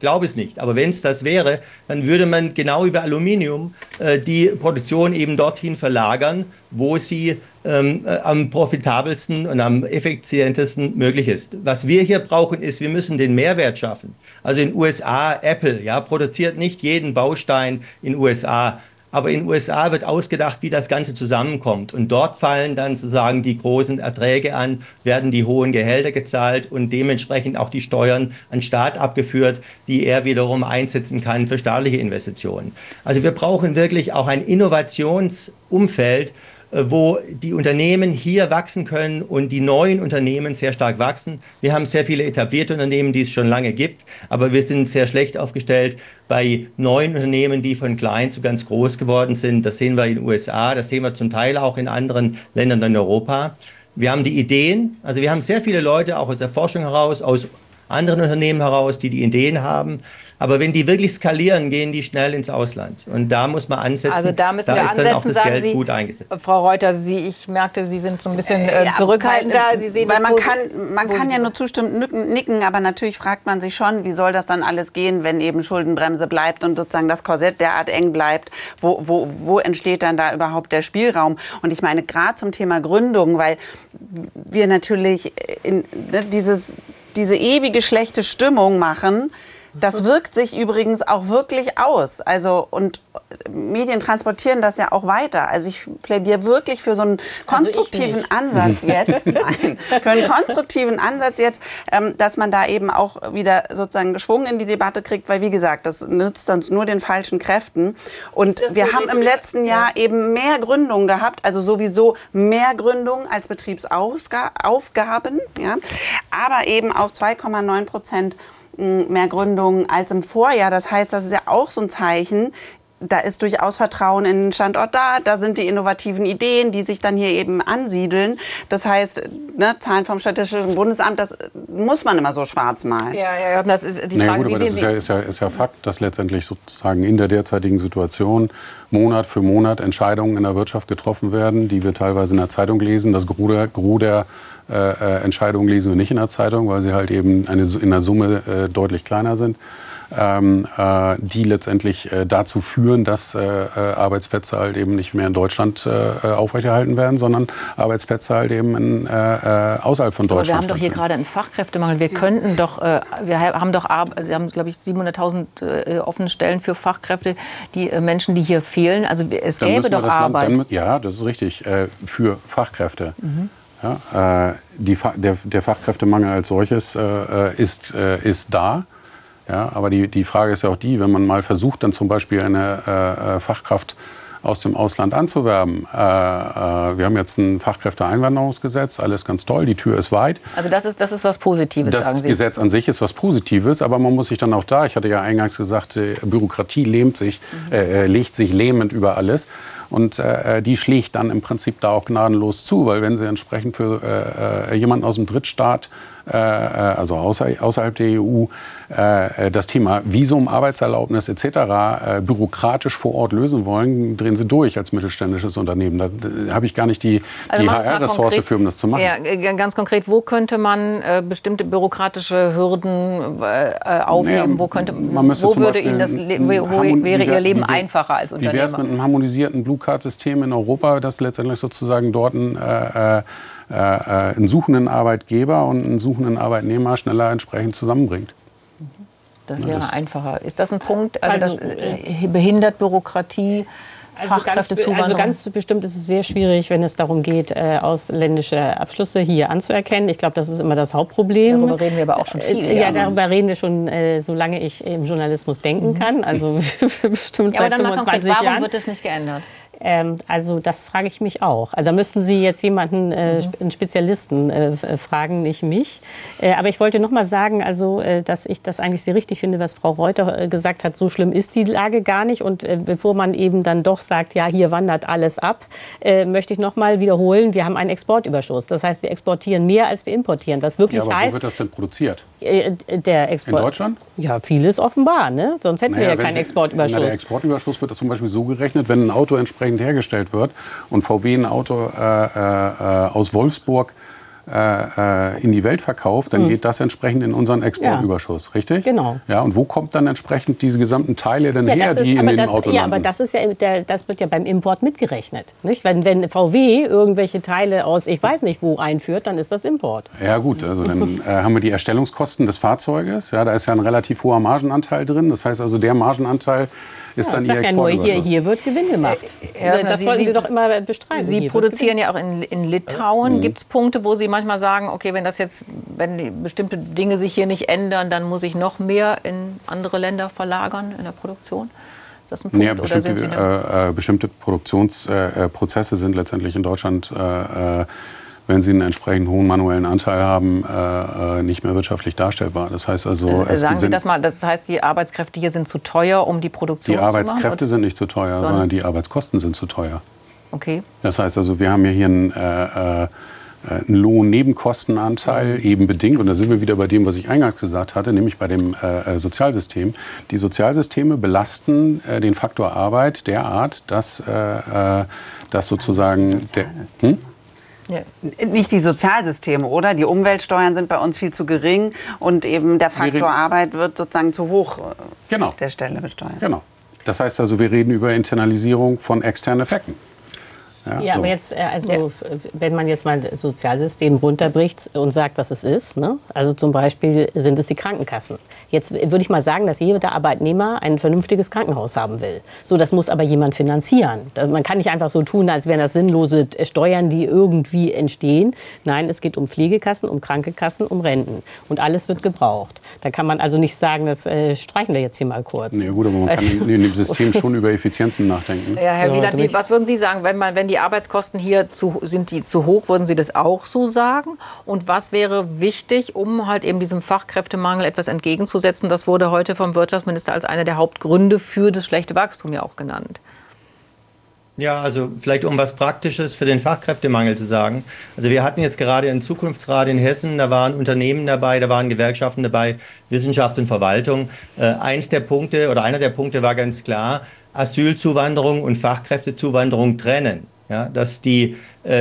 Speaker 6: glaube es nicht. Aber wenn es das wäre, dann würde man genau über Aluminium äh, die Produktion eben dorthin verlagern, wo sie ähm, äh, am profitabelsten und am effizientesten möglich ist. Was wir hier brauchen, ist, wir müssen den Mehrwert schaffen. Also in USA, Apple, ja, produziert nicht jeden Baustein in USA. Aber in den USA wird ausgedacht, wie das Ganze zusammenkommt. Und dort fallen dann sozusagen die großen Erträge an, werden die hohen Gehälter gezahlt und dementsprechend auch die Steuern an Staat abgeführt, die er wiederum einsetzen kann für staatliche Investitionen. Also wir brauchen wirklich auch ein Innovationsumfeld, wo die Unternehmen hier wachsen können und die neuen Unternehmen sehr stark wachsen. Wir haben sehr viele etablierte Unternehmen, die es schon lange gibt, aber wir sind sehr schlecht aufgestellt bei neuen Unternehmen, die von klein zu ganz groß geworden sind. Das sehen wir in den USA, das sehen wir zum Teil auch in anderen Ländern in Europa. Wir haben die Ideen, also wir haben sehr viele Leute auch aus der Forschung heraus, aus anderen Unternehmen heraus, die die Ideen haben. Aber wenn die wirklich skalieren, gehen die schnell ins Ausland. Und da muss man ansetzen.
Speaker 1: Also da müssen da wir ist ansetzen, dann auch das Geld Sie, gut eingesetzt. Frau Reuter, Sie, ich merkte, Sie sind so ein bisschen äh, zurückhaltender.
Speaker 5: Weil, Sie sehen weil man kann, man kann ja nur zustimmend nicken, aber natürlich fragt man sich schon, wie soll das dann alles gehen, wenn eben Schuldenbremse bleibt und sozusagen das Korsett derart eng bleibt. Wo, wo, wo entsteht dann da überhaupt der Spielraum? Und ich meine, gerade zum Thema Gründung, weil wir natürlich in, ne, dieses, diese ewige schlechte Stimmung machen, das wirkt sich übrigens auch wirklich aus. Also und Medien transportieren das ja auch weiter. Also ich plädiere wirklich für so einen also konstruktiven also Ansatz jetzt, *laughs* nein, für einen konstruktiven Ansatz jetzt, ähm, dass man da eben auch wieder sozusagen geschwungen in die Debatte kriegt, weil wie gesagt, das nützt uns nur den falschen Kräften. Und wir so haben im letzten Jahr ja. eben mehr Gründungen gehabt, also sowieso mehr Gründungen als Betriebsaufgaben, ja, aber eben auch 2,9 Prozent mehr Gründungen als im Vorjahr. Das heißt, das ist ja auch so ein Zeichen, da ist durchaus Vertrauen in den Standort da. Da sind die innovativen Ideen, die sich dann hier eben ansiedeln. Das heißt, ne, Zahlen vom Statistischen Bundesamt, das muss man immer so schwarz malen.
Speaker 4: Ja, ja, das ist die Frage, naja, gut, aber das ist ja, ist, ja, ist ja Fakt, dass letztendlich sozusagen in der derzeitigen Situation Monat für Monat Entscheidungen in der Wirtschaft getroffen werden, die wir teilweise in der Zeitung lesen. Das Gros der, Gros der äh, äh, Entscheidungen lesen wir nicht in der Zeitung, weil sie halt eben eine, in der Summe äh, deutlich kleiner sind. ähm, äh, die letztendlich äh, dazu führen, dass äh, äh Arbeitsplätze halt eben nicht mehr in Deutschland äh, aufrechterhalten werden, sondern Arbeitsplätze halt eben in, außerhalb von Deutschland. Aber
Speaker 1: wir haben doch hier gerade einen Fachkräftemangel. Wir könnten doch, wir haben doch, wir haben glaube ich 700.000 offene Stellen für Fachkräfte, die Menschen, die hier fehlen. Also es dann gäbe doch Arbeit.
Speaker 4: Land, dann, ja, das ist richtig für Fachkräfte. Mhm. Ja, die, der, der, Fachkräftemangel als solches ist, ist da. Ja, aber die, die Frage ist ja auch die, wenn man mal versucht, dann zum Beispiel eine äh, äh Fachkraft aus dem Ausland anzuwerben. Äh, äh, wir haben jetzt ein Fachkräfteeinwanderungsgesetz, alles ganz toll, die Tür ist weit.
Speaker 1: Also das ist, das ist was Positives,
Speaker 4: das
Speaker 1: sagen Sie?
Speaker 4: Das Gesetz an sich ist was Positives, aber man muss sich dann auch da, ich hatte ja eingangs gesagt, Bürokratie lähmt sich, mhm. äh, legt sich lähmend über alles. Und äh, die schlägt dann im Prinzip da auch gnadenlos zu, weil wenn sie entsprechend für äh, jemanden aus dem Drittstaat äh, äh, also außer, außerhalb der EU, äh, das Thema Visum, Arbeitserlaubnis etc. bürokratisch vor Ort lösen wollen, drehen sie durch als mittelständisches Unternehmen. Da habe ich gar nicht die, also die HR-Ressource für, um das zu machen.
Speaker 1: Ja, ganz konkret, wo könnte man bestimmte bürokratische Hürden aufheben? Naja, wo, könnte, wo würde Ihnen das, wo wäre Ihr Leben wie, einfacher als Unternehmer?
Speaker 4: Wie wäre es mit einem harmonisierten Blue Card-System in Europa, das letztendlich sozusagen dort ein äh, äh, einen suchenden Arbeitgeber und einen suchenden Arbeitnehmer schneller entsprechend zusammenbringt.
Speaker 1: Das wäre das einfacher. Ist das ein Punkt? Also, also das äh, behindert Bürokratie?
Speaker 2: Also ganz, also ganz, bestimmt ist es sehr schwierig, wenn es darum geht, äh, ausländische Abschlüsse hier anzuerkennen. Ich glaube, das ist immer das Hauptproblem.
Speaker 1: Darüber reden wir aber auch schon viel.
Speaker 2: Äh, ja, darüber reden wir schon, äh, solange ich im Journalismus denken mhm. kann. Also *laughs* bestimmt ja, seit aber dann 25 Jahren.
Speaker 1: Warum wird das nicht geändert?
Speaker 2: Ähm, also das frage ich mich auch. Also da müssten Sie jetzt jemanden, äh, mhm. einen Spezialisten äh, äh, fragen, nicht mich. Äh, aber ich wollte noch mal sagen, also äh, dass ich das eigentlich sehr richtig finde, was Frau Reuter äh, gesagt hat. So schlimm ist die Lage gar nicht. Und bevor man eben dann doch sagt, ja hier wandert alles ab, möchte ich noch mal wiederholen: Wir haben einen Exportüberschuss. Das heißt, wir exportieren mehr als wir importieren. Was wirklich ja, aber heißt.
Speaker 4: Wo wird das denn produziert?
Speaker 2: der Export.
Speaker 4: In Deutschland?
Speaker 2: Ja, vieles offenbar. Ne? Sonst hätten naja, wir ja keinen Exportüberschuss. Na,
Speaker 4: der Exportüberschuss wird zum Beispiel so gerechnet, wenn ein Auto entsprechend entsprechend hergestellt wird und VW ein Auto äh, äh, aus Wolfsburg äh, äh, in die Welt verkauft, dann mhm. geht das entsprechend in unseren Exportüberschuss, ja. richtig?
Speaker 2: Genau.
Speaker 4: Ja, und wo kommt dann entsprechend diese gesamten Teile denn ja, her, ist, die in den
Speaker 2: das,
Speaker 4: Auto
Speaker 2: Ja, aber das, ist ja, das wird ja beim Import mitgerechnet. Nicht? Wenn, wenn VW irgendwelche Teile aus ich weiß nicht wo einführt, dann ist das Import.
Speaker 4: Ja gut, also dann *laughs* äh, haben wir die Erstellungskosten des Fahrzeuges. Ja, da ist ja ein relativ hoher Margenanteil drin. Das heißt also, der Margenanteil ist ja, dann Ihr ja nur,
Speaker 2: hier, hier wird Gewinn gemacht. Ja, das Sie, wollten Sie, Sie, doch immer bestreiten.
Speaker 1: Sie hier produzieren ja auch in, in Litauen. Mhm. Gibt es Punkte, wo Sie manchmal sagen, okay, wenn das jetzt, wenn bestimmte Dinge sich hier nicht ändern, dann muss ich noch mehr in andere Länder verlagern in der Produktion?
Speaker 4: Ist das ein Punkt? Ja, bestimmte, äh, äh, bestimmte Produktionsprozesse äh, sind letztendlich in Deutschland äh, äh wenn sie einen entsprechend hohen manuellen Anteil haben, äh, äh, nicht mehr wirtschaftlich darstellbar. Das heißt also,
Speaker 1: äh, sagen Sie das mal. Das heißt, die Arbeitskräfte hier sind zu teuer, um die Produktion
Speaker 4: zu machen? Die Arbeitskräfte sind nicht zu teuer, sondern, sondern, die Arbeitskosten sind zu teuer.
Speaker 1: Okay.
Speaker 4: Das heißt also, wir haben ja hier einen, äh, äh einen Lohnnebenkostenanteil eben bedingt. Und da sind wir wieder bei dem, was ich eingangs gesagt hatte, nämlich bei dem äh, Sozialsystem. Die Sozialsysteme belasten äh, den Faktor Arbeit derart, dass, äh, dass sozusagen der. Hm?
Speaker 5: Ja. Nicht die Sozialsysteme, oder? Die Umweltsteuern sind bei uns viel zu gering und eben der Faktor Arbeit wird sozusagen zu hoch äh,
Speaker 4: genau.
Speaker 5: der Stelle besteuert.
Speaker 4: Genau. Das heißt also, wir reden über Internalisierung von externen Effekten.
Speaker 2: Ja, ja so. aber jetzt, äh, also ja. wenn man jetzt mal das Sozialsystem runterbricht und sagt, was es ist, ne? also zum Beispiel sind es die Krankenkassen. Jetzt würde ich mal sagen, dass jeder Arbeitnehmer ein vernünftiges Krankenhaus haben will. So, das muss aber jemand finanzieren. Man kann nicht einfach so tun, als wären das sinnlose Steuern, die irgendwie entstehen. Nein, es geht um Pflegekassen, um Krankenkassen, um Renten. Und alles wird gebraucht. Da kann man also nicht sagen, das äh, streichen wir jetzt hier mal kurz.
Speaker 4: Ja gut, aber man kann in, *laughs* in dem System schon über Effizienzen nachdenken.
Speaker 1: Ja, Herr Wieland, was würden Sie sagen, wenn, man, wenn die die Arbeitskosten hier zu, sind die zu hoch? Würden Sie das auch so sagen? Und was wäre wichtig, um halt eben diesem Fachkräftemangel etwas entgegenzusetzen? Das wurde heute vom Wirtschaftsminister als einer der Hauptgründe für das schlechte Wachstum ja auch genannt.
Speaker 6: Ja, also vielleicht um was Praktisches für den Fachkräftemangel zu sagen. Also wir hatten jetzt gerade einen Zukunftsrat in Hessen, da waren Unternehmen dabei, da waren Gewerkschaften dabei, Wissenschaft und Verwaltung. Äh, eins der Punkte oder einer der Punkte war ganz klar, Asylzuwanderung und Fachkräftezuwanderung trennen. Ja, dass die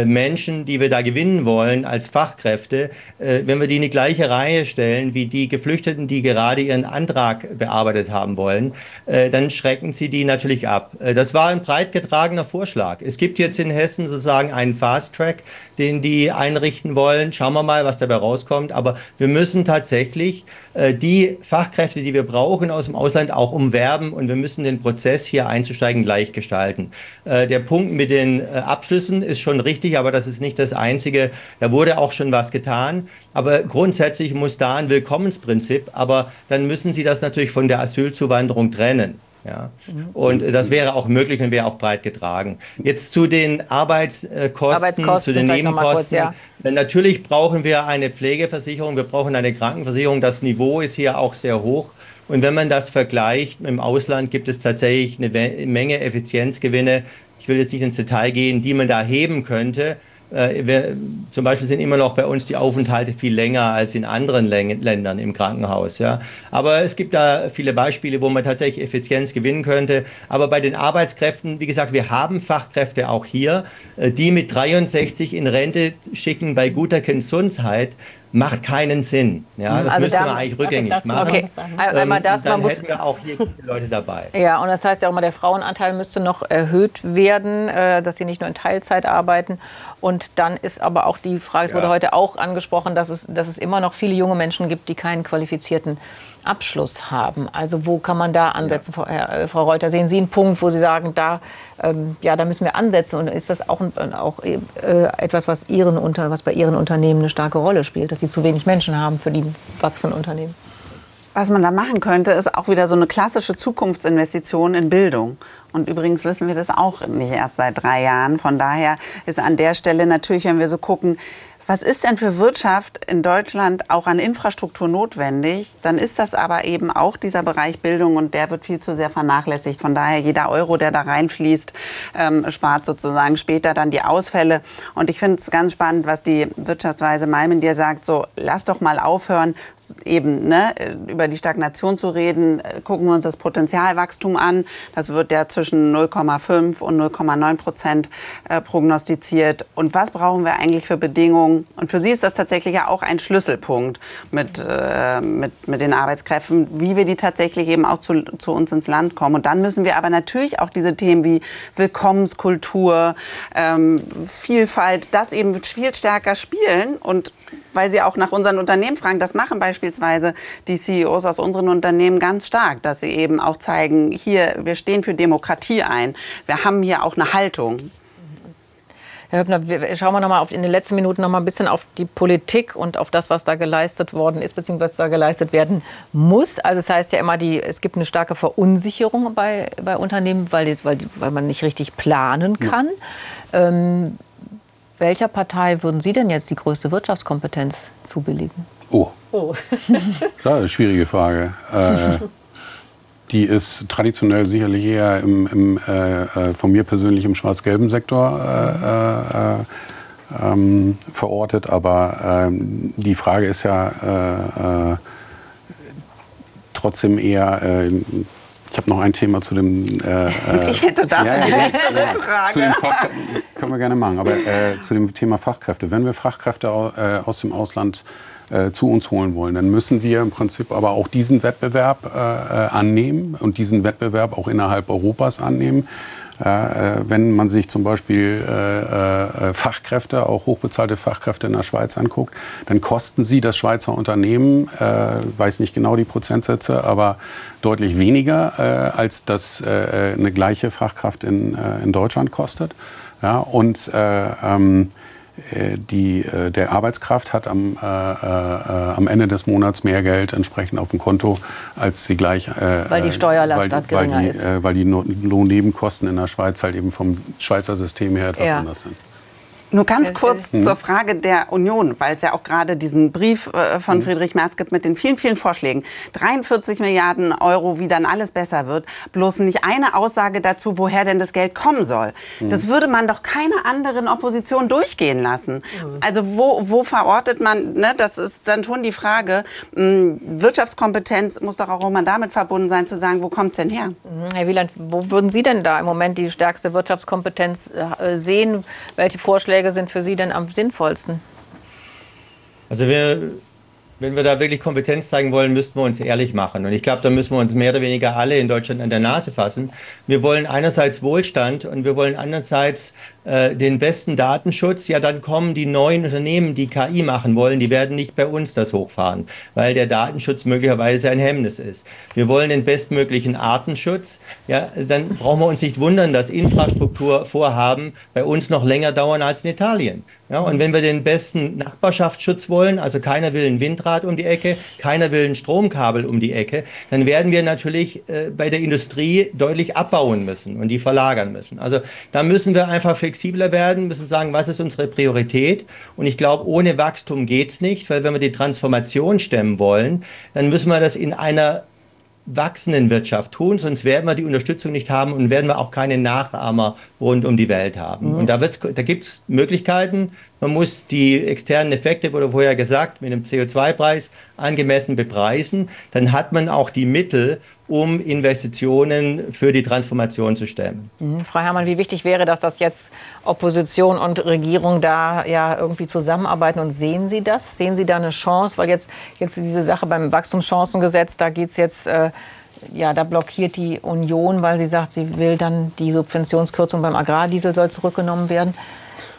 Speaker 6: Menschen, die wir da gewinnen wollen als Fachkräfte, äh, wenn wir die in die gleiche Reihe stellen wie die Geflüchteten, die gerade ihren Antrag bearbeitet haben wollen, äh, dann schrecken sie die natürlich ab. Äh, das war ein breit getragener Vorschlag. Es gibt jetzt in Hessen sozusagen einen Fast Track, den die einrichten wollen. Schauen wir mal, was dabei rauskommt. Aber wir müssen tatsächlich äh, die Fachkräfte, die wir brauchen aus dem Ausland, auch umwerben und wir müssen den Prozess hier einzusteigen leicht gestalten. Äh, der Punkt mit den äh, Abschlüssen ist schon richtig, aber das ist nicht das Einzige. Da wurde auch schon was getan. Aber grundsätzlich muss da ein Willkommensprinzip, aber dann müssen Sie das natürlich von der Asylzuwanderung trennen. Ja. Und das wäre auch möglich und wäre auch breit getragen. Jetzt zu den Arbeitskosten, Arbeitskosten zu den Nebenkosten. Kurz, ja. Natürlich brauchen wir eine Pflegeversicherung, wir brauchen eine Krankenversicherung. Das Niveau ist hier auch sehr hoch. Und wenn man das vergleicht dem Ausland, gibt es tatsächlich eine Menge Effizienzgewinne. Ich will jetzt nicht ins Detail gehen, die man da heben könnte. Äh, wir, zum Beispiel sind immer noch bei uns die Aufenthalte viel länger als in anderen Ländern im Krankenhaus. Ja. Aber es gibt da viele Beispiele, wo man tatsächlich Effizienz gewinnen könnte. Aber bei den Arbeitskräften, wie gesagt, wir haben Fachkräfte auch hier, äh, die mit 63 in Rente schicken bei guter Gesundheit macht keinen Sinn. Ja, das also müsste man eigentlich rückgängig okay, machen. Okay.
Speaker 1: Einmal das,
Speaker 6: dann
Speaker 1: man muss,
Speaker 6: hätten wir auch hier Leute dabei.
Speaker 1: Ja, und das heißt ja auch mal, der Frauenanteil müsste noch erhöht werden, äh, dass sie nicht nur in Teilzeit arbeiten. Und dann ist aber auch die Frage, es wurde ja. heute auch angesprochen, dass es, dass es immer noch viele junge Menschen gibt, die keinen qualifizierten Abschluss haben. Also wo kann man da ansetzen, ja. Frau, äh, Frau Reuter? Sehen Sie einen Punkt, wo Sie sagen, da, ähm, ja, da müssen wir ansetzen? Und ist das auch, auch äh, etwas, was, Ihren unter, was bei Ihren Unternehmen eine starke Rolle spielt, dass Sie zu wenig Menschen haben für die wachsenden Unternehmen?
Speaker 5: Was man da machen könnte, ist auch wieder so eine klassische Zukunftsinvestition in Bildung. Und übrigens wissen wir das auch nicht erst seit drei Jahren. Von daher ist an der Stelle natürlich, wenn wir so gucken, was ist denn für Wirtschaft in Deutschland auch an Infrastruktur notwendig? Dann ist das aber eben auch dieser Bereich Bildung und der wird viel zu sehr vernachlässigt. Von daher jeder Euro, der da reinfließt, ähm, spart sozusagen später dann die Ausfälle. Und ich finde es ganz spannend, was die Wirtschaftsweise Malmen dir sagt. So, lass doch mal aufhören, eben ne, über die Stagnation zu reden. Gucken wir uns das Potenzialwachstum an. Das wird ja zwischen 0,5 und 0,9 Prozent äh, prognostiziert. Und was brauchen wir eigentlich für Bedingungen? Und für Sie ist das tatsächlich ja auch ein Schlüsselpunkt mit, äh, mit, mit den Arbeitskräften, wie wir die tatsächlich eben auch zu, zu uns ins Land kommen. Und dann müssen wir aber natürlich auch diese Themen wie Willkommenskultur, ähm, Vielfalt, das eben viel stärker spielen. Und weil Sie auch nach unseren Unternehmen fragen, das machen beispielsweise die CEOs aus unseren Unternehmen ganz stark, dass sie eben auch zeigen, hier, wir stehen für Demokratie ein. Wir haben hier auch eine Haltung.
Speaker 1: Herr Höppner, wir, schauen wir noch mal auf, in den letzten Minuten noch mal ein bisschen auf die Politik und auf das, was da geleistet worden ist, beziehungsweise was da geleistet werden muss. Also es das heißt ja immer, die, es gibt eine starke Verunsicherung bei, bei Unternehmen, weil, weil, weil man nicht richtig planen kann. Ja. Ähm, welcher Partei würden Sie denn jetzt die größte Wirtschaftskompetenz zubilligen?
Speaker 4: Oh. oh. *laughs* das ist schwierige Frage. Äh, *laughs* die ist traditionell sicherlich eher im, im äh, äh, von mir persönlich im schwarz-gelben Sektor äh, äh, ähm, verortet. Aber ähm, die Frage ist ja äh, trotzdem eher. Ich habe noch ein Thema zu dem. *laughs*
Speaker 5: ich hätte dazu ja, eine Frage. Zu den
Speaker 4: Fach, können wir gerne machen. Aber zu dem Thema Fachkräfte. Wenn wir Fachkräfte aus dem Ausland äh, zu uns holen wollen. Dann müssen wir im Prinzip aber auch diesen Wettbewerb äh, äh annehmen und diesen Wettbewerb auch innerhalb Europas annehmen. Äh, wenn man sich zum Beispiel äh, äh, Fachkräfte, auch hochbezahlte Fachkräfte in der Schweiz anguckt, dann kosten sie das Schweizer Unternehmen, weiß nicht genau die Prozentsätze, aber deutlich weniger, als das eine gleiche Fachkraft in, in Deutschland kostet. Ja, und ähm, äh, die, äh, der Arbeitskraft hat am, äh, äh, am Ende des Monats mehr Geld entsprechend auf dem Konto, als sie gleich.
Speaker 1: Äh, weil die Steuerlast weil, dort geringer
Speaker 4: weil die,
Speaker 1: ist.
Speaker 4: weil die Lohnnebenkosten in der Schweiz halt eben vom Schweizer System her etwas ja. anders sind.
Speaker 5: Nur ganz kurz mhm. zur Frage der Union, weil es ja auch gerade diesen Brief äh, von mhm. Friedrich Merz gibt mit den vielen, vielen Vorschlägen. 43 Milliarden Euro, wie dann alles besser wird. Bloß nicht eine Aussage dazu, woher denn das Geld kommen soll. Mhm. Das würde man doch keiner anderen Opposition durchgehen lassen. Mhm. Also wo, wo verortet man, ne, das ist dann schon die Frage, hm, Wirtschaftskompetenz muss doch auch immer damit verbunden sein, zu sagen, wo kommt es denn her?
Speaker 1: Mhm. Herr Wieland, wo würden Sie denn da im Moment die stärkste Wirtschaftskompetenz äh, sehen? Welche Vorschläge Verträge sind für Sie denn am sinnvollsten?
Speaker 6: Also wir wenn wir da wirklich Kompetenz zeigen wollen, müssten wir uns ehrlich machen. Und ich glaube, da müssen wir uns mehr oder weniger alle in Deutschland an der Nase fassen. Wir wollen einerseits Wohlstand und wir wollen andererseits äh, den besten Datenschutz. Ja, dann kommen die neuen Unternehmen, die KI machen wollen, die werden nicht bei uns das hochfahren, weil der Datenschutz möglicherweise ein Hemmnis ist. Wir wollen den bestmöglichen Artenschutz. Ja, dann brauchen wir uns nicht wundern, dass Infrastrukturvorhaben bei uns noch länger dauern als in Italien. Ja, und wenn wir den besten Nachbarschaftsschutz wollen, also keiner will ein Windrad um die Ecke, keiner will ein Stromkabel um die Ecke, dann werden wir natürlich äh, bei der Industrie deutlich abbauen müssen und die verlagern müssen. Also da müssen wir einfach flexibler werden, müssen sagen, was ist unsere Priorität. Und ich glaube, ohne Wachstum geht's nicht, weil wenn wir die Transformation stemmen wollen, dann müssen wir das in einer wachsenden Wirtschaft tun, sonst werden wir die Unterstützung nicht haben und werden wir auch keine Nachahmer rund um die Welt haben. Mhm. Und da, da gibt es Möglichkeiten. Man muss die externen Effekte, wurde vorher gesagt, mit dem CO2-Preis angemessen bepreisen. Dann hat man auch die Mittel, um Investitionen für die Transformation zu stemmen.
Speaker 1: Mhm. Frau Herrmann, wie wichtig wäre das, dass jetzt Opposition und Regierung da ja irgendwie zusammenarbeiten und sehen Sie das? Sehen Sie da eine Chance? Weil jetzt, jetzt diese Sache beim Wachstumschancengesetz, da geht es jetzt, äh, ja, da blockiert die Union, weil sie sagt, sie will dann die Subventionskürzung beim Agrardiesel soll zurückgenommen werden.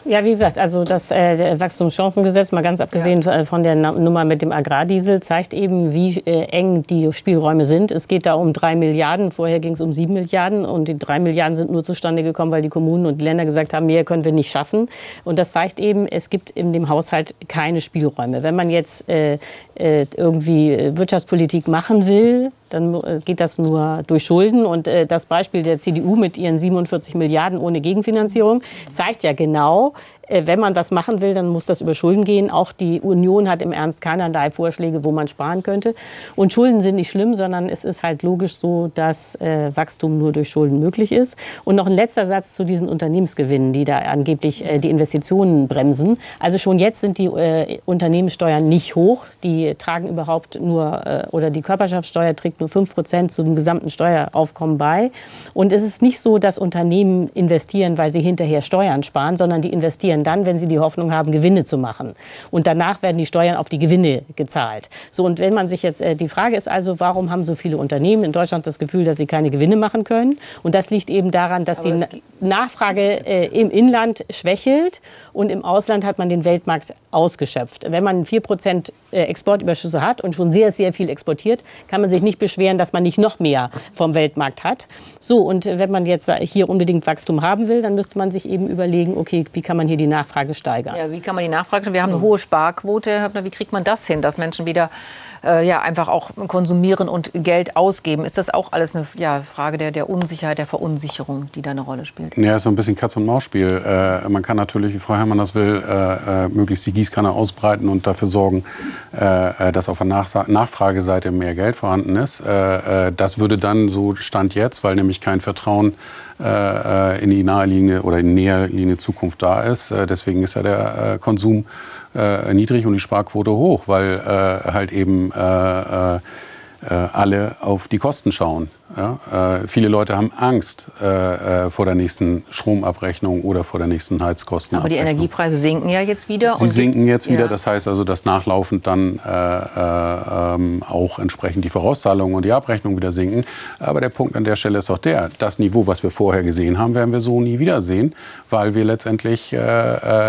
Speaker 2: Ja, wie gesagt, also das äh, Wachstumschancengesetz, mal ganz abgesehen ja. von der Nummer mit dem Agrardiesel, zeigt eben, wie äh, eng die Spielräume sind. Es geht da um drei Milliarden, vorher ging es um sieben Milliarden und die drei Milliarden sind nur zustande gekommen, weil die Kommunen und die Länder gesagt haben, mehr können wir nicht schaffen. Und das zeigt eben, es gibt in dem Haushalt keine Spielräume. Wenn man jetzt äh, äh irgendwie Wirtschaftspolitik machen will, dann äh, geht das nur durch Schulden. Und äh, das Beispiel der CDU mit ihren 47 Milliarden ohne Gegenfinanzierung zeigt ja genau, äh, wenn man was machen will, dann muss das über Schulden gehen. Auch die Union hat im Ernst keinerlei Vorschläge, wo man sparen könnte. Und Schulden sind nicht schlimm, sondern es ist halt logisch so, dass äh, Wachstum nur durch Schulden möglich ist. Und noch ein letzter Satz zu diesen Unternehmensgewinnen, die da angeblich äh, die Investitionen bremsen. Also schon jetzt sind die äh, Unternehmenssteuern nicht hoch. Die tragen überhaupt nur, oder die Körperschaftssteuer trägt nur 5 Prozent zum gesamten Steueraufkommen bei. Und es ist nicht so, dass Unternehmen investieren, weil sie hinterher Steuern sparen, sondern die investieren dann, wenn sie die Hoffnung haben, Gewinne zu machen. Und danach werden die Steuern auf die Gewinne gezahlt. So, und wenn man sich jetzt, äh, die Frage ist also, warum haben so viele Unternehmen in Deutschland das Gefühl, dass sie keine Gewinne machen können? Und das liegt eben daran, dass Aber die Nachfrage äh, im Inland schwächelt und im Ausland hat man den Weltmarkt ausgeschöpft. Wenn man 4% äh, Exportüberschüsse hat und schon sehr, sehr viel exportiert, kann man sich nicht beschweren, dass man nicht noch mehr vom Weltmarkt hat. So, und wenn man jetzt hier unbedingt Wachstum haben will, dann müsste man sich eben überlegen, okay, wie kann man hier die Nachfrage steigern.
Speaker 1: Ja, wie kann man die Nachfrage steigern? Wir haben eine hohe Sparquote. Wie kriegt man das hin, dass Menschen wieder äh, ja, einfach auch konsumieren und Geld ausgeben? Ist das auch alles eine ja, Frage der, der Unsicherheit, der Verunsicherung, die da eine Rolle spielt?
Speaker 4: Ja, so ein bisschen Katz-und-Maus-Spiel. Äh, man kann natürlich, wie Frau Herrmann das will, äh, äh möglichst die Gießkanne ausbreiten und dafür sorgen, äh, äh, dass auf der Nach Nachfrageseite mehr Geld vorhanden ist. das würde dann, so Stand jetzt, weil nämlich kein Vertrauen in die naheliegende oder in näherliegende Zukunft da ist. deswegen ist ja der Konsum niedrig und die Sparquote hoch, weil halt eben äh, alle auf die Kosten schauen. Ja? Äh, viele Leute haben Angst äh, äh vor der nächsten Stromabrechnung oder vor der nächsten Heizkostenabrechnung.
Speaker 1: Aber die Energiepreise sinken ja jetzt wieder.
Speaker 4: Sie sinken jetzt wieder. Ja. Das heißt also, dass nachlaufend dann äh, äh, ähm, auch entsprechend die Vorauszahlungen und die Abrechnung wieder sinken. Aber der Punkt an der Stelle ist auch der, das Niveau, was wir vorher gesehen haben, werden wir so nie wiedersehen, weil wir letztendlich ja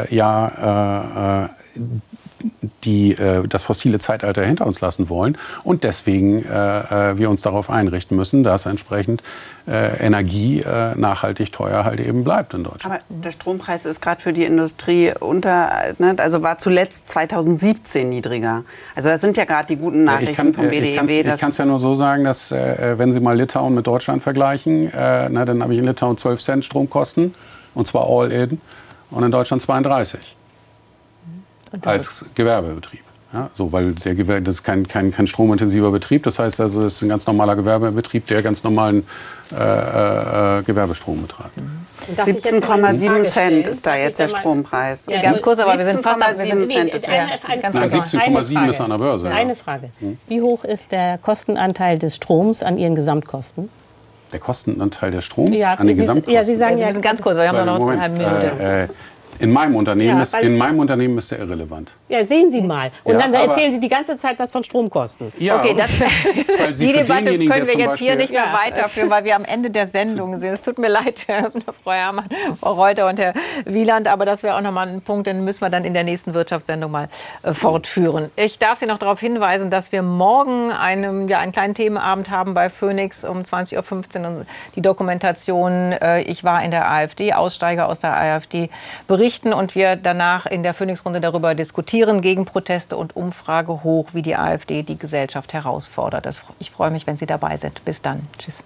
Speaker 4: die äh, das fossile Zeitalter hinter uns lassen wollen und deswegen äh, äh, wir uns darauf einrichten müssen, dass entsprechend äh, Energie äh, nachhaltig teuer halt eben bleibt in Deutschland.
Speaker 5: Aber der Strompreis ist gerade für die Industrie unter, ne, also war zuletzt 2017 niedriger. Also das sind ja gerade die guten Nachrichten kann, vom BDEW.
Speaker 4: Ich kann es ja nur so sagen, dass äh, wenn Sie mal Litauen mit Deutschland vergleichen, na, dann habe ich in Litauen 12 Cent Stromkosten und zwar all in und in Deutschland 32 als Gewerbebetrieb. Ja, so, weil der Gewerbe, das ist kein, kein, kein stromintensiver Betrieb. Das heißt also, es ist ein ganz normaler Gewerbebetrieb, der ganz normalen äh, äh, Gewerbestrom betreibt.
Speaker 5: 17,7 Cent ist da jetzt der Strompreis.
Speaker 1: Ja, ganz kurz, aber wir sind fast 17,7
Speaker 4: Cent. Ist ja. 17,7 ist an der Börse.
Speaker 2: Eine Frage. Hm? Wie hoch ist der Kostenanteil des Stroms an Ihren Gesamtkosten?
Speaker 4: Der Kostenanteil des Stroms ja, an den Gesamtkosten?
Speaker 1: Ja, Sie sagen also ja, ganz kurz, weil wir haben noch eine halbe Minute. Äh, äh,
Speaker 4: In meinem Unternehmen,
Speaker 2: Ja,
Speaker 4: ist, in meinem Unternehmen ist der irrelevant.
Speaker 2: Ja, sehen Sie mal. Und
Speaker 4: Ja,
Speaker 2: dann erzählen Sie die ganze Zeit was von Stromkosten.
Speaker 4: Ja,
Speaker 1: Okay, das, *laughs*
Speaker 4: weil Sie
Speaker 1: die Debatte können wir jetzt hier
Speaker 4: Beispiel-
Speaker 1: nicht mehr
Speaker 2: Ja.
Speaker 1: weiterführen, weil wir am Ende der Sendung sind. Es tut mir leid, *laughs* Frau Herrmann, Frau Reuter und Herr Wieland, aber das wäre auch nochmal ein Punkt, den müssen wir dann in der nächsten Wirtschaftssendung mal äh, fortführen. Ich darf Sie noch darauf hinweisen, dass wir morgen einen, ja, einen kleinen Themenabend haben bei Phoenix um 20.15 Uhr. Und Die Dokumentation äh, Ich war in der AfD, Aussteiger aus der AfD berichten und wir danach in der Phoenix-Runde darüber diskutieren, gegen Proteste und Umfrage hoch, wie die AfD die Gesellschaft herausfordert. Ich freue mich, wenn Sie dabei sind. Bis dann. Tschüss.